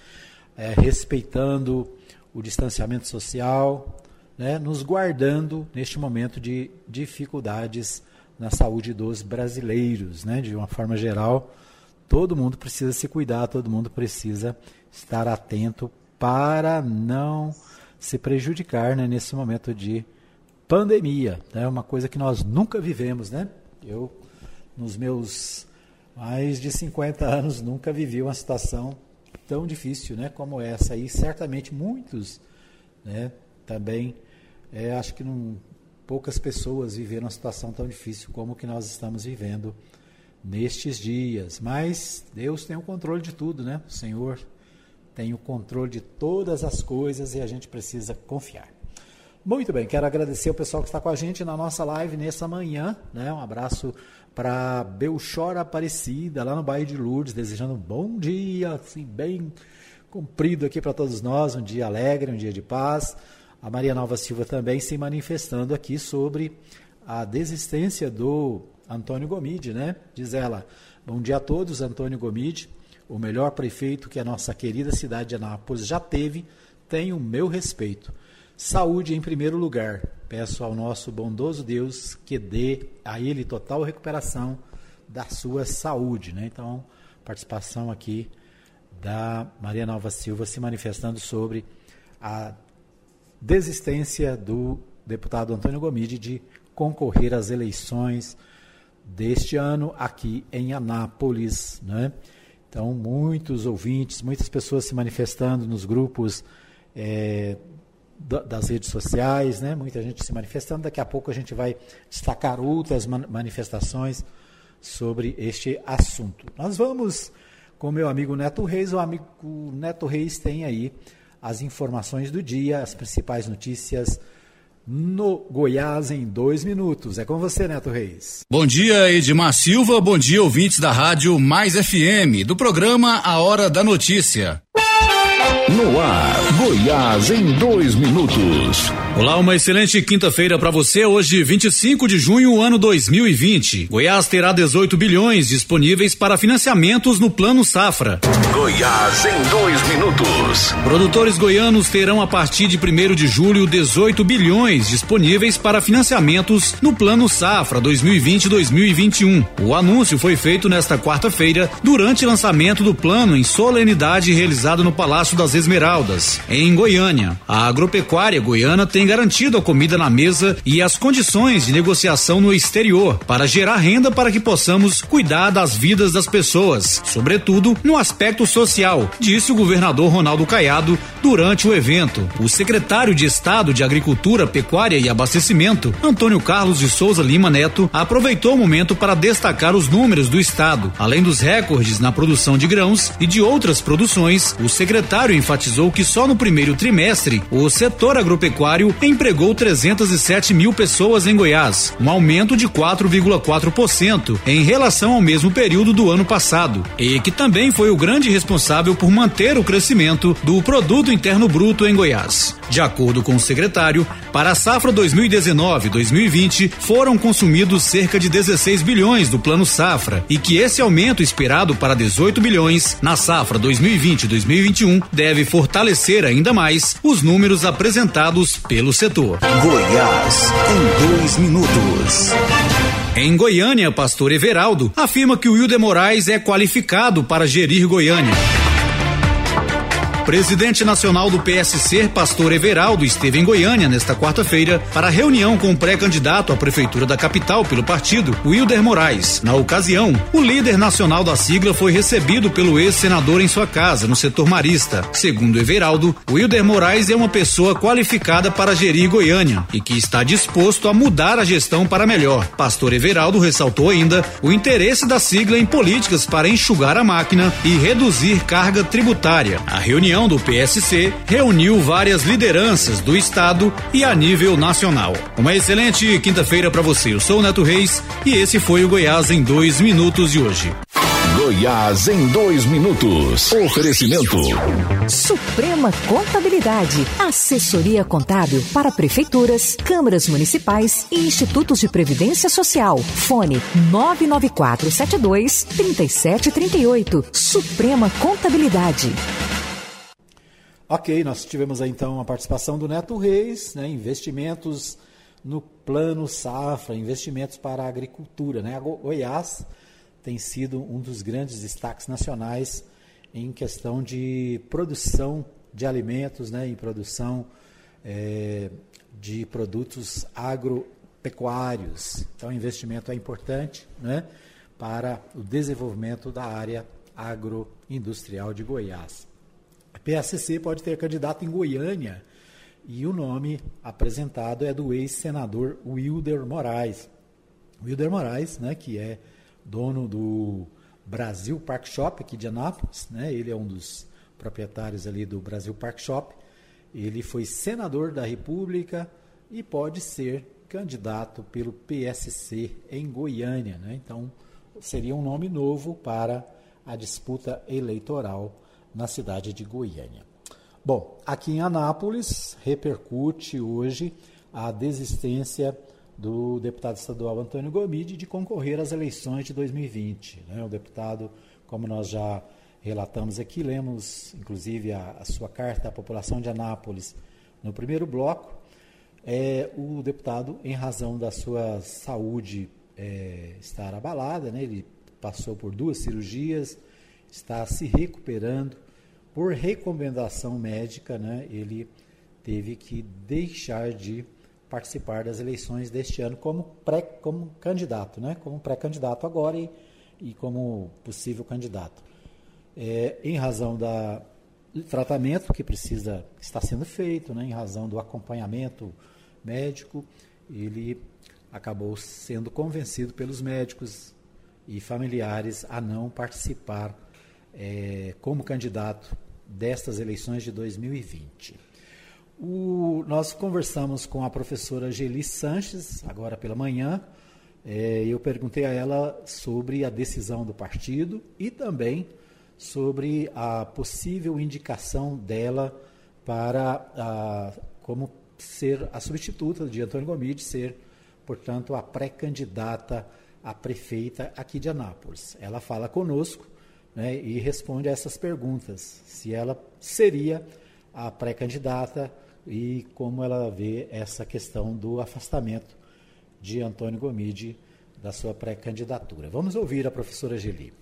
é, respeitando o distanciamento social, né? Nos guardando neste momento de dificuldades na saúde dos brasileiros, né? De uma forma geral, todo mundo precisa se cuidar, todo mundo precisa estar atento para não se prejudicar né, nesse momento de pandemia. É né, uma coisa que nós nunca vivemos, né? Eu, nos meus mais de 50 anos, nunca vivi uma situação tão difícil né, como essa. E certamente muitos né, também, é, acho que não, poucas pessoas viveram uma situação tão difícil como que nós estamos vivendo nestes dias. Mas Deus tem o controle de tudo, né? O Senhor tem o controle de todas as coisas e a gente precisa confiar. Muito bem, quero agradecer o pessoal que está com a gente na nossa live nessa manhã. Né? Um abraço para Belchor Aparecida, lá no bairro de Lourdes, desejando um bom dia, assim, bem cumprido aqui para todos nós, um dia alegre, um dia de paz. A Maria Nova Silva também se manifestando aqui sobre a desistência do Antônio Gomide, né? Diz ela, bom dia a todos, Antônio Gomide, o melhor prefeito que a nossa querida cidade de Anápolis já teve, tem o meu respeito. Saúde em primeiro lugar. Peço ao nosso bondoso Deus que dê a ele total recuperação da sua saúde. Né? Então, participação aqui da Maria Nova Silva se manifestando sobre a desistência do deputado Antônio Gomide de concorrer às eleições deste ano aqui em Anápolis. Né? Então, muitos ouvintes, muitas pessoas se manifestando nos grupos é, das redes sociais, né? muita gente se manifestando. Daqui a pouco a gente vai destacar outras manifestações sobre este assunto. Nós vamos com meu amigo Neto Reis. O amigo Neto Reis tem aí as informações do dia, as principais notícias no Goiás em dois minutos. É com você, Neto Reis. Bom dia, Edmar Silva. Bom dia, ouvintes da Rádio Mais FM, do programa A Hora da Notícia. No ar, Goiás em dois minutos. Olá, uma excelente quinta-feira para você. Hoje, 25 de junho, ano 2020. Goiás terá 18 bilhões disponíveis para financiamentos no Plano Safra. Goiás em dois minutos. Produtores goianos terão a partir de 1 de julho 18 bilhões disponíveis para financiamentos no Plano Safra 2020-2021. O anúncio foi feito nesta quarta-feira durante o lançamento do plano em solenidade realizado no Palácio das Esmeraldas, em Goiânia. A agropecuária goiana tem garantido a comida na mesa e as condições de negociação no exterior para gerar renda para que possamos cuidar das vidas das pessoas, sobretudo no aspecto social, disse o governador Ronaldo Caiado durante o evento. O secretário de Estado de Agricultura, Pecuária e Abastecimento, Antônio Carlos de Souza Lima Neto, aproveitou o momento para destacar os números do estado. Além dos recordes na produção de grãos e de outras produções, o secretário enfatizou que só no primeiro trimestre o setor agropecuário empregou 307 mil pessoas em Goiás, um aumento de 4,4% em relação ao mesmo período do ano passado, e que também foi o grande responsável por manter o crescimento do produto interno bruto em Goiás. De acordo com o secretário, para a safra 2019-2020 foram consumidos cerca de 16 bilhões do Plano Safra e que esse aumento esperado para 18 bilhões na safra 2020-2021 deve fortalecer ainda mais os números apresentados pelo setor. Goiás em dois minutos. Em Goiânia, pastor Everaldo afirma que o Wilder Moraes é qualificado para gerir Goiânia. Presidente nacional do PSC, pastor Everaldo, esteve em Goiânia nesta quarta-feira para reunião com o pré-candidato à prefeitura da capital pelo partido, Wilder Moraes. Na ocasião, o líder nacional da sigla foi recebido pelo ex-senador em sua casa, no setor marista. Segundo Everaldo, Wilder Moraes é uma pessoa qualificada para gerir Goiânia e que está disposto a mudar a gestão para melhor. Pastor Everaldo ressaltou ainda o interesse da sigla em políticas para enxugar a máquina e reduzir carga tributária. A reunião do PSC reuniu várias lideranças do estado e a nível nacional. Uma excelente quinta-feira para você. Eu sou o Neto Reis e esse foi o Goiás em dois minutos de hoje. Goiás em dois minutos. Oferecimento. Suprema Contabilidade. Assessoria contábil para prefeituras, câmaras municipais e institutos de previdência social. Fone 99472 3738. Suprema Contabilidade. Ok, nós tivemos aí então a participação do Neto Reis, né, investimentos no plano safra, investimentos para a agricultura. Né? A Goiás tem sido um dos grandes destaques nacionais em questão de produção de alimentos, né, em produção é, de produtos agropecuários. Então, o investimento é importante né, para o desenvolvimento da área agroindustrial de Goiás. PSC pode ter candidato em Goiânia e o nome apresentado é do ex-senador Wilder Moraes. Wilder Moraes, né, que é dono do Brasil Park Shop aqui de Anápolis, né? Ele é um dos proprietários ali do Brasil Park Shop. Ele foi senador da República e pode ser candidato pelo PSC em Goiânia, né? Então, seria um nome novo para a disputa eleitoral na cidade de Goiânia. Bom, aqui em Anápolis repercute hoje a desistência do deputado estadual Antônio Gomide de concorrer às eleições de 2020. Né? O deputado, como nós já relatamos aqui, lemos inclusive a, a sua carta à população de Anápolis no primeiro bloco, é, o deputado, em razão da sua saúde é, estar abalada, né? ele passou por duas cirurgias, está se recuperando, por recomendação médica, né, ele teve que deixar de participar das eleições deste ano como pré como candidato, né, como pré-candidato agora e, e como possível candidato. É, em razão da, do tratamento que precisa está sendo feito, né, em razão do acompanhamento médico, ele acabou sendo convencido pelos médicos e familiares a não participar é, como candidato destas eleições de 2020. O, nós conversamos com a professora Geli Sanches, agora pela manhã, é, eu perguntei a ela sobre a decisão do partido e também sobre a possível indicação dela para a, como ser a substituta de Antônio Gomide, ser, portanto, a pré-candidata a prefeita aqui de Anápolis. Ela fala conosco né, e responde a essas perguntas, se ela seria a pré-candidata e como ela vê essa questão do afastamento de Antônio Gomide da sua pré-candidatura. Vamos ouvir a professora Geli.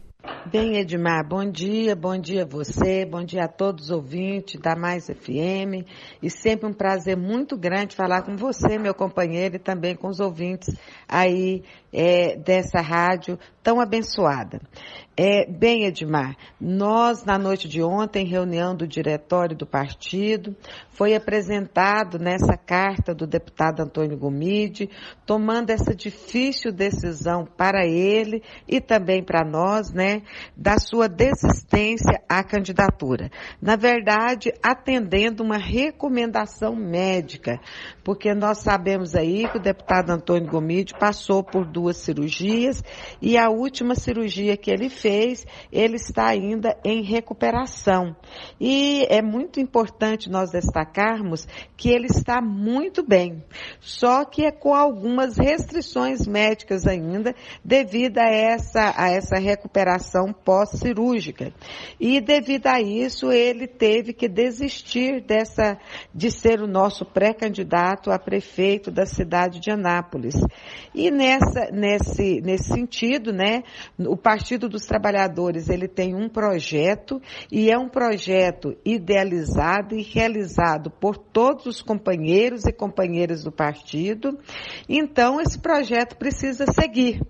Bem, Edmar, bom dia, bom dia a você, bom dia a todos os ouvintes da Mais FM e sempre um prazer muito grande falar com você, meu companheiro, e também com os ouvintes aí é, dessa rádio tão abençoada. É, bem, Edmar, nós na noite de ontem, reunião do diretório do partido, foi apresentado nessa carta do deputado Antônio Gomide, tomando essa difícil decisão para ele e também para nós, né, da sua desistência à candidatura. Na verdade, atendendo uma recomendação médica, porque nós sabemos aí que o deputado Antônio Gomide passou por duas cirurgias e a última cirurgia que ele fez, ele está ainda em recuperação. E é muito importante nós destacarmos que ele está muito bem, só que é com algumas restrições médicas ainda devido a essa, a essa recuperação pós-cirúrgica. E devido a isso, ele teve que desistir dessa, de ser o nosso pré-candidato a prefeito da cidade de Anápolis. E nessa, nesse, nesse sentido, né, o Partido dos Trabalhadores, ele tem um projeto e é um projeto idealizado e realizado por todos os companheiros e companheiras do partido. Então, esse projeto precisa seguir.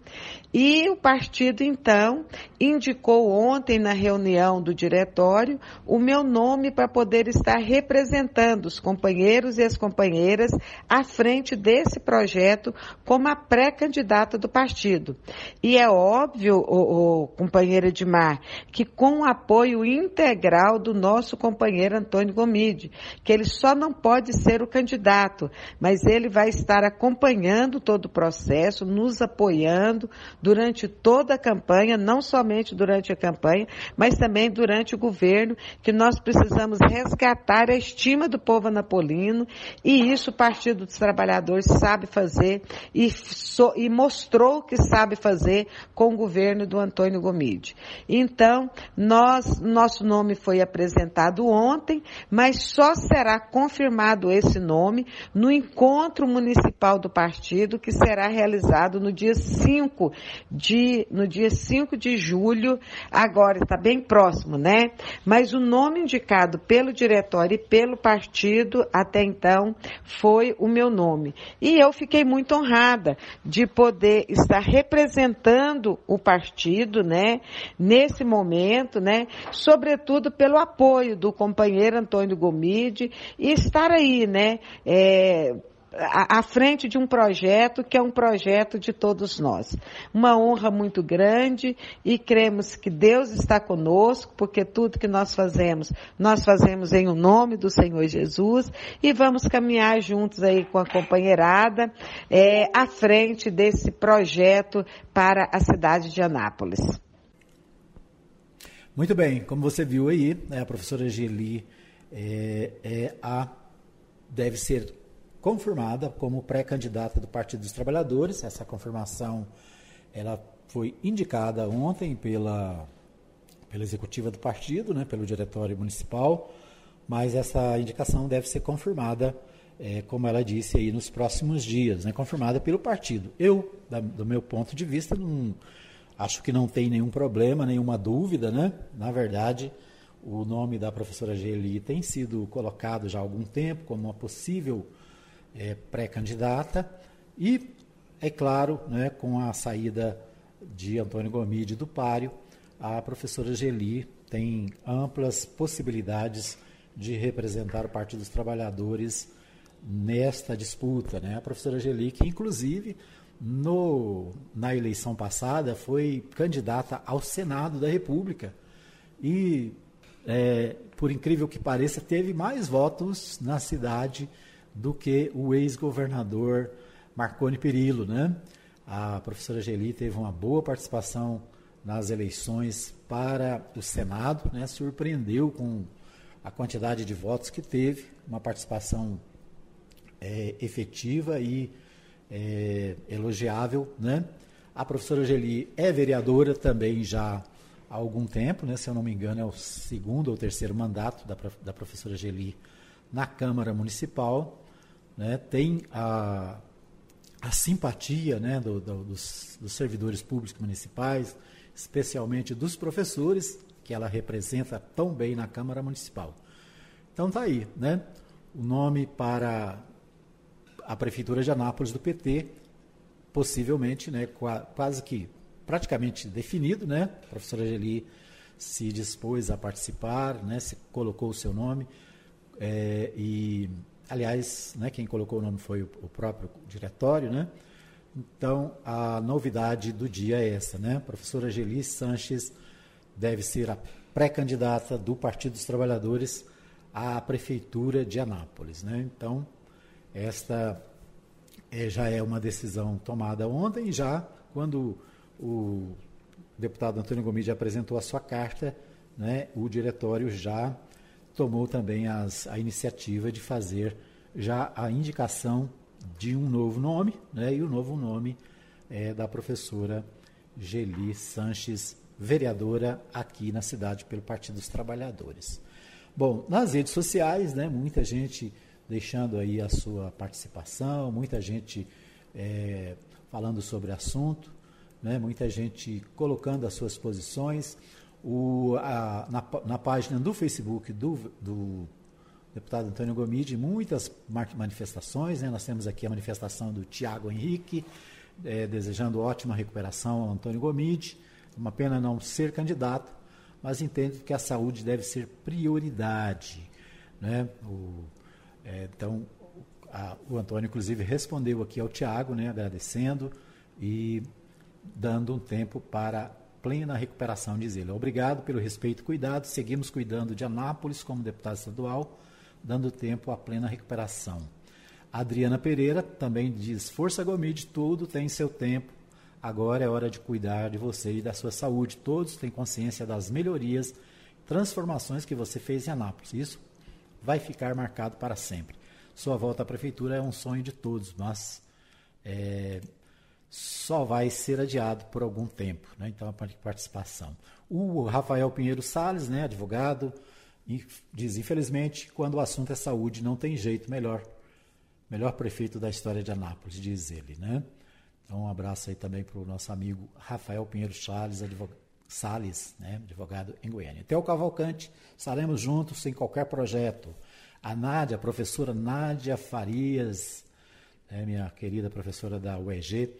E o partido, então, indicou ontem na reunião do diretório o meu nome para poder estar representando os companheiros e as companheiras à frente desse projeto como a pré-candidata do partido. E é óbvio, o, o companheiro Edmar, que com o apoio integral do nosso companheiro Antônio Gomide, que ele só não pode ser o candidato, mas ele vai estar acompanhando todo o processo, nos apoiando, durante toda a campanha, não somente durante a campanha, mas também durante o governo, que nós precisamos resgatar a estima do povo anapolino e isso o Partido dos Trabalhadores sabe fazer e, so, e mostrou que sabe fazer com o governo do Antônio Gomide. Então, nós, nosso nome foi apresentado ontem, mas só será confirmado esse nome no encontro municipal do partido que será realizado no dia 5 de, no dia 5 de julho, agora está bem próximo, né? Mas o nome indicado pelo diretório e pelo partido até então foi o meu nome. E eu fiquei muito honrada de poder estar representando o partido, né? Nesse momento, né? Sobretudo pelo apoio do companheiro Antônio Gomide e estar aí, né? É, à frente de um projeto que é um projeto de todos nós. Uma honra muito grande e cremos que Deus está conosco, porque tudo que nós fazemos, nós fazemos em o nome do Senhor Jesus e vamos caminhar juntos aí com a companheirada é, à frente desse projeto para a cidade de Anápolis. Muito bem, como você viu aí, né, a professora Geli é, é a deve ser confirmada como pré-candidata do Partido dos Trabalhadores. Essa confirmação ela foi indicada ontem pela, pela executiva do partido, né, pelo diretório municipal, mas essa indicação deve ser confirmada, é, como ela disse aí, nos próximos dias, né, confirmada pelo partido. Eu, da, do meu ponto de vista, não, acho que não tem nenhum problema, nenhuma dúvida, né? Na verdade, o nome da professora Geli tem sido colocado já há algum tempo como uma possível é, pré-candidata e, é claro, né, com a saída de Antônio Gomide do Páreo, a professora Geli tem amplas possibilidades de representar o Partido dos Trabalhadores nesta disputa. Né? A professora Geli, que inclusive no, na eleição passada foi candidata ao Senado da República e, é, por incrível que pareça, teve mais votos na cidade do que o ex-governador Marconi Perillo, né? A professora Geli teve uma boa participação nas eleições para o Senado, né? Surpreendeu com a quantidade de votos que teve, uma participação é, efetiva e é, elogiável, né? A professora Geli é vereadora também já há algum tempo, né? Se eu não me engano, é o segundo ou terceiro mandato da, da professora Geli na Câmara Municipal né, tem a, a simpatia né, do, do, dos, dos servidores públicos municipais, especialmente dos professores, que ela representa tão bem na Câmara Municipal. Então tá aí, né? O nome para a Prefeitura de Anápolis do PT, possivelmente, né, quase que praticamente definido, né? A professora Geli se dispôs a participar, né, se colocou o seu nome é, e Aliás, né, quem colocou o nome foi o, próprio diretório, né? Então, a novidade do dia é essa, né? A professora Geli Sanches deve ser a pré-candidata do Partido dos Trabalhadores à Prefeitura de Anápolis, né? Então, esta é, já é uma decisão tomada ontem, já quando o deputado Antônio Gomide apresentou a sua carta, né, o diretório já tomou também as, a iniciativa de fazer já a indicação de um novo nome, né, e o novo nome é da professora Geli Sanches, vereadora aqui na cidade pelo Partido dos Trabalhadores. Bom, nas redes sociais, né, muita gente deixando aí a sua participação, muita gente é, falando sobre assunto, né, muita gente colocando as suas posições o, a, na, na, página do Facebook do, do deputado Antônio Gomide, muitas manifestações. Né? Nós temos aqui a manifestação do Tiago Henrique, é, desejando ótima recuperação ao Antônio Gomide. Uma pena não ser candidato, mas entendo que a saúde deve ser prioridade. Né? O, é, então, a, o Antônio, inclusive, respondeu aqui ao Tiago, né, agradecendo e dando um tempo para plena recuperação, diz ele. Obrigado pelo respeito e cuidado. Seguimos cuidando de Anápolis como deputado estadual, dando tempo à plena recuperação. Adriana Pereira também diz: Força Gomide, tudo tem seu tempo. Agora é hora de cuidar de você e da sua saúde. Todos têm consciência das melhorias, transformações que você fez em Anápolis. Isso vai ficar marcado para sempre. Sua volta à prefeitura é um sonho de todos, mas é, só vai ser adiado por algum tempo, né? então a participação. O Rafael Pinheiro Sales, né, advogado, diz, infelizmente, quando o assunto é saúde, não tem jeito, melhor, melhor prefeito da história de Anápolis, diz ele. Né? Então um abraço aí também para o nosso amigo Rafael Pinheiro Sales, advogado, Salles, né, advogado em Goiânia. Até o Cavalcante, estaremos juntos sem qualquer projeto. A Nádia, a professora Nádia Farias, né, minha querida professora da UEG,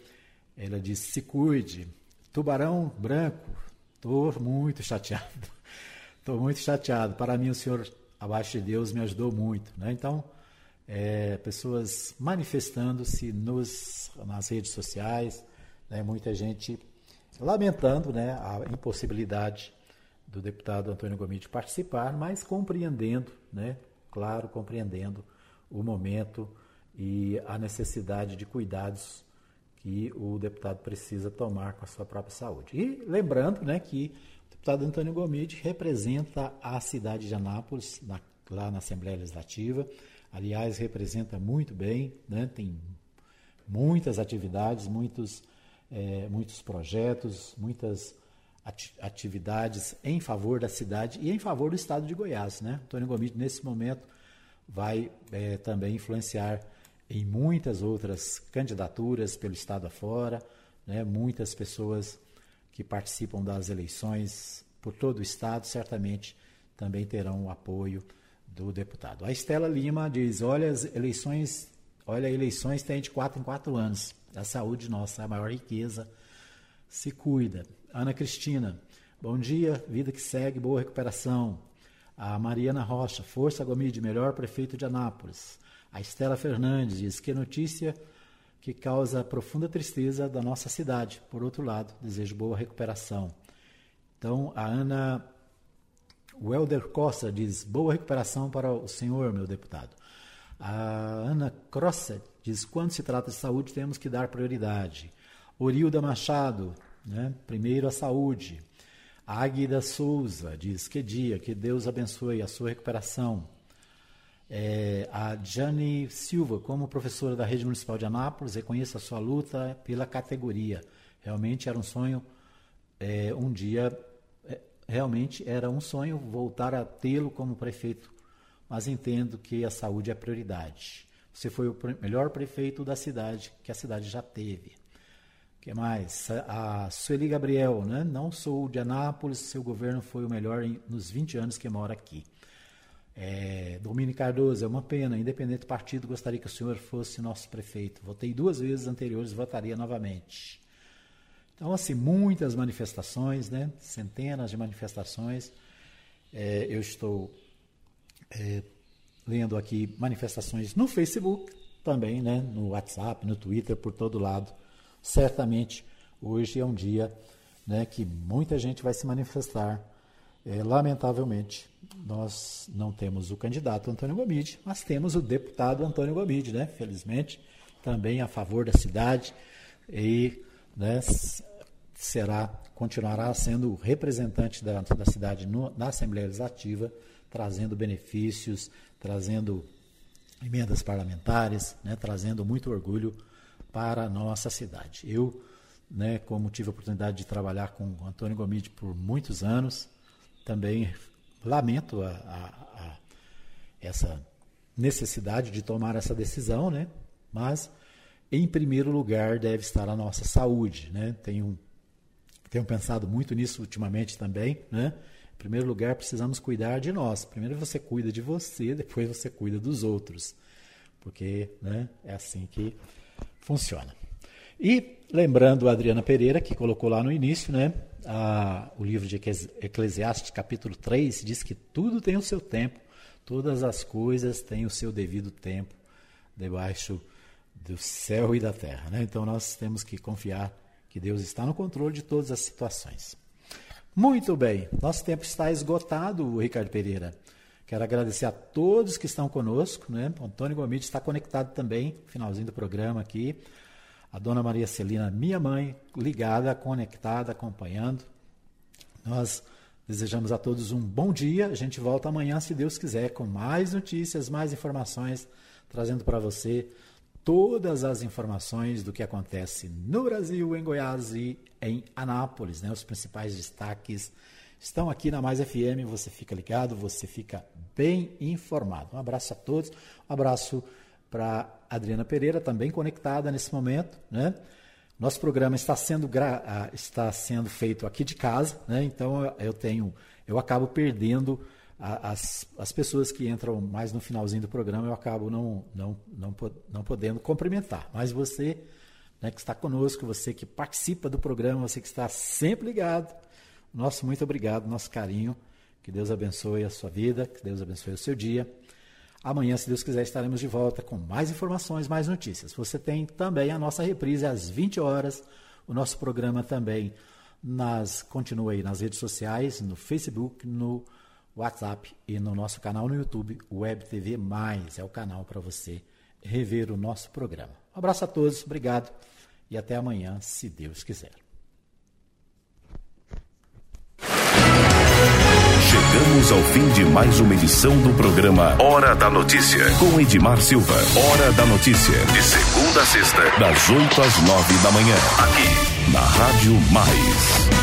ela disse: se cuide. Tubarão branco, estou muito chateado. <laughs> Estou muito chateado. Para mim, o senhor, abaixo de Deus, me ajudou muito. Né? Então, é, pessoas manifestando-se nas redes sociais, né, muita gente lamentando né, a impossibilidade do deputado Antônio Gomes de participar, mas compreendendo, né, claro, compreendendo o momento e a necessidade de cuidados que o deputado precisa tomar com a sua própria saúde. E lembrando né, que o deputado Antônio Gomide representa a cidade de Anápolis, na, lá na Assembleia Legislativa. Aliás, representa muito bem, né, tem muitas atividades, muitos, é, muitos projetos, muitas atividades em favor da cidade e em favor do estado de Goiás. Né? Antônio Gomide, nesse momento, vai é, também influenciar em muitas outras candidaturas pelo estado afora, né? muitas pessoas que participam das eleições por todo o estado certamente também terão o apoio do deputado. A Estela Lima diz: olha, as eleições, olha, eleições tem de quatro em quatro anos. A saúde nossa é a maior riqueza. Se cuida. Ana Cristina, bom dia, vida que segue, boa recuperação. A Mariana Rocha, Força Gomide, melhor prefeito de Anápolis. A Estela Fernandes diz que notícia que causa profunda tristeza da nossa cidade. Por outro lado, desejo boa recuperação. Então, a Ana Welder Costa diz: boa recuperação para o senhor, meu deputado. A Ana Crosset diz: quando se trata de saúde, temos que dar prioridade. Orilda Machado, né? primeiro a saúde. Águida Souza diz: que dia, que Deus abençoe a sua recuperação. É, a Jane Silva, como professora da Rede Municipal de Anápolis, reconheço a sua luta pela categoria. Realmente era um sonho, é, um dia, é, realmente era um sonho voltar a tê-lo como prefeito, mas entendo que a saúde é prioridade. Você foi o melhor prefeito da cidade que a cidade já teve. O que mais? A Sueli Gabriel, né? não sou de Anápolis, seu governo foi o melhor em, nos 20 anos que moro aqui. É, Domínio Cardoso, é uma pena, independente do partido, gostaria que o senhor fosse nosso prefeito. Votei duas vezes anteriores, votaria novamente. Então, assim, muitas manifestações, né? centenas de manifestações. É, eu estou é, lendo aqui manifestações no Facebook, também, né? no WhatsApp, no Twitter, por todo lado. Certamente, hoje é um dia né, que muita gente vai se manifestar é, lamentavelmente, nós não temos o candidato Antônio Gomide, mas temos o deputado Antônio Gomide, né? Felizmente, também a favor da cidade e né, será, continuará sendo o representante da, da cidade no, na Assembleia Legislativa, trazendo benefícios, trazendo emendas parlamentares, né, trazendo muito orgulho para a nossa cidade. Eu, né, como tive a oportunidade de trabalhar com Antônio Gomide por muitos anos, também lamento a, a, a essa necessidade de tomar essa decisão, né? mas em primeiro lugar deve estar a nossa saúde. Né? Tenho, tenho pensado muito nisso ultimamente também. Né? Em primeiro lugar, precisamos cuidar de nós. Primeiro você cuida de você, <laughs> depois você cuida dos outros. Porque né, é assim que funciona. E lembrando a Adriana Pereira, que colocou lá no início, né? O livro de Eclesiastes, capítulo 3, diz que tudo tem o seu tempo, todas as coisas têm o seu devido tempo debaixo do céu e da terra. Né? Então nós temos que confiar que Deus está no controle de todas as situações. Muito bem, nosso tempo está esgotado, Ricardo Pereira. Quero agradecer a todos que estão conosco. Né? Antônio Gomide está conectado também, finalzinho do programa aqui a dona Maria Celina, minha mãe, ligada, conectada, acompanhando. Nós desejamos a todos um bom dia. A gente volta amanhã, se Deus quiser, com mais notícias, mais informações, trazendo para você todas as informações do que acontece no Brasil, em Goiás e em Anápolis. Né? Os principais destaques estão aqui na Mais FM. Você fica ligado, você fica bem informado. Um abraço a todos, um abraço para Adriana Pereira, também conectada nesse momento. Né? Nosso programa está sendo, ah, está sendo feito aqui de casa, né? então eu tenho, eu acabo perdendo as, as pessoas que entram mais no finalzinho do programa, eu acabo não, não, não, não podendo cumprimentar. Mas você né, que está conosco, você que participa do programa, você que está sempre ligado, nosso muito obrigado, nosso carinho. Que Deus abençoe a sua vida, que Deus abençoe o seu dia. Amanhã, se Deus quiser, estaremos de volta com mais informações, mais notícias. Você tem também a nossa reprise às 20 horas, o nosso programa também nas continua aí nas redes sociais, no Facebook, no WhatsApp e no nosso canal no YouTube, Web TV Mais, é o canal para você rever o nosso programa. Um abraço a todos, obrigado e até amanhã, se Deus quiser. Chegamos ao fim de mais uma edição do programa Hora da Notícia, com Edmar Silva. Hora da Notícia, de segunda a sexta, das 8 às 9 da manhã, aqui na Rádio Mais.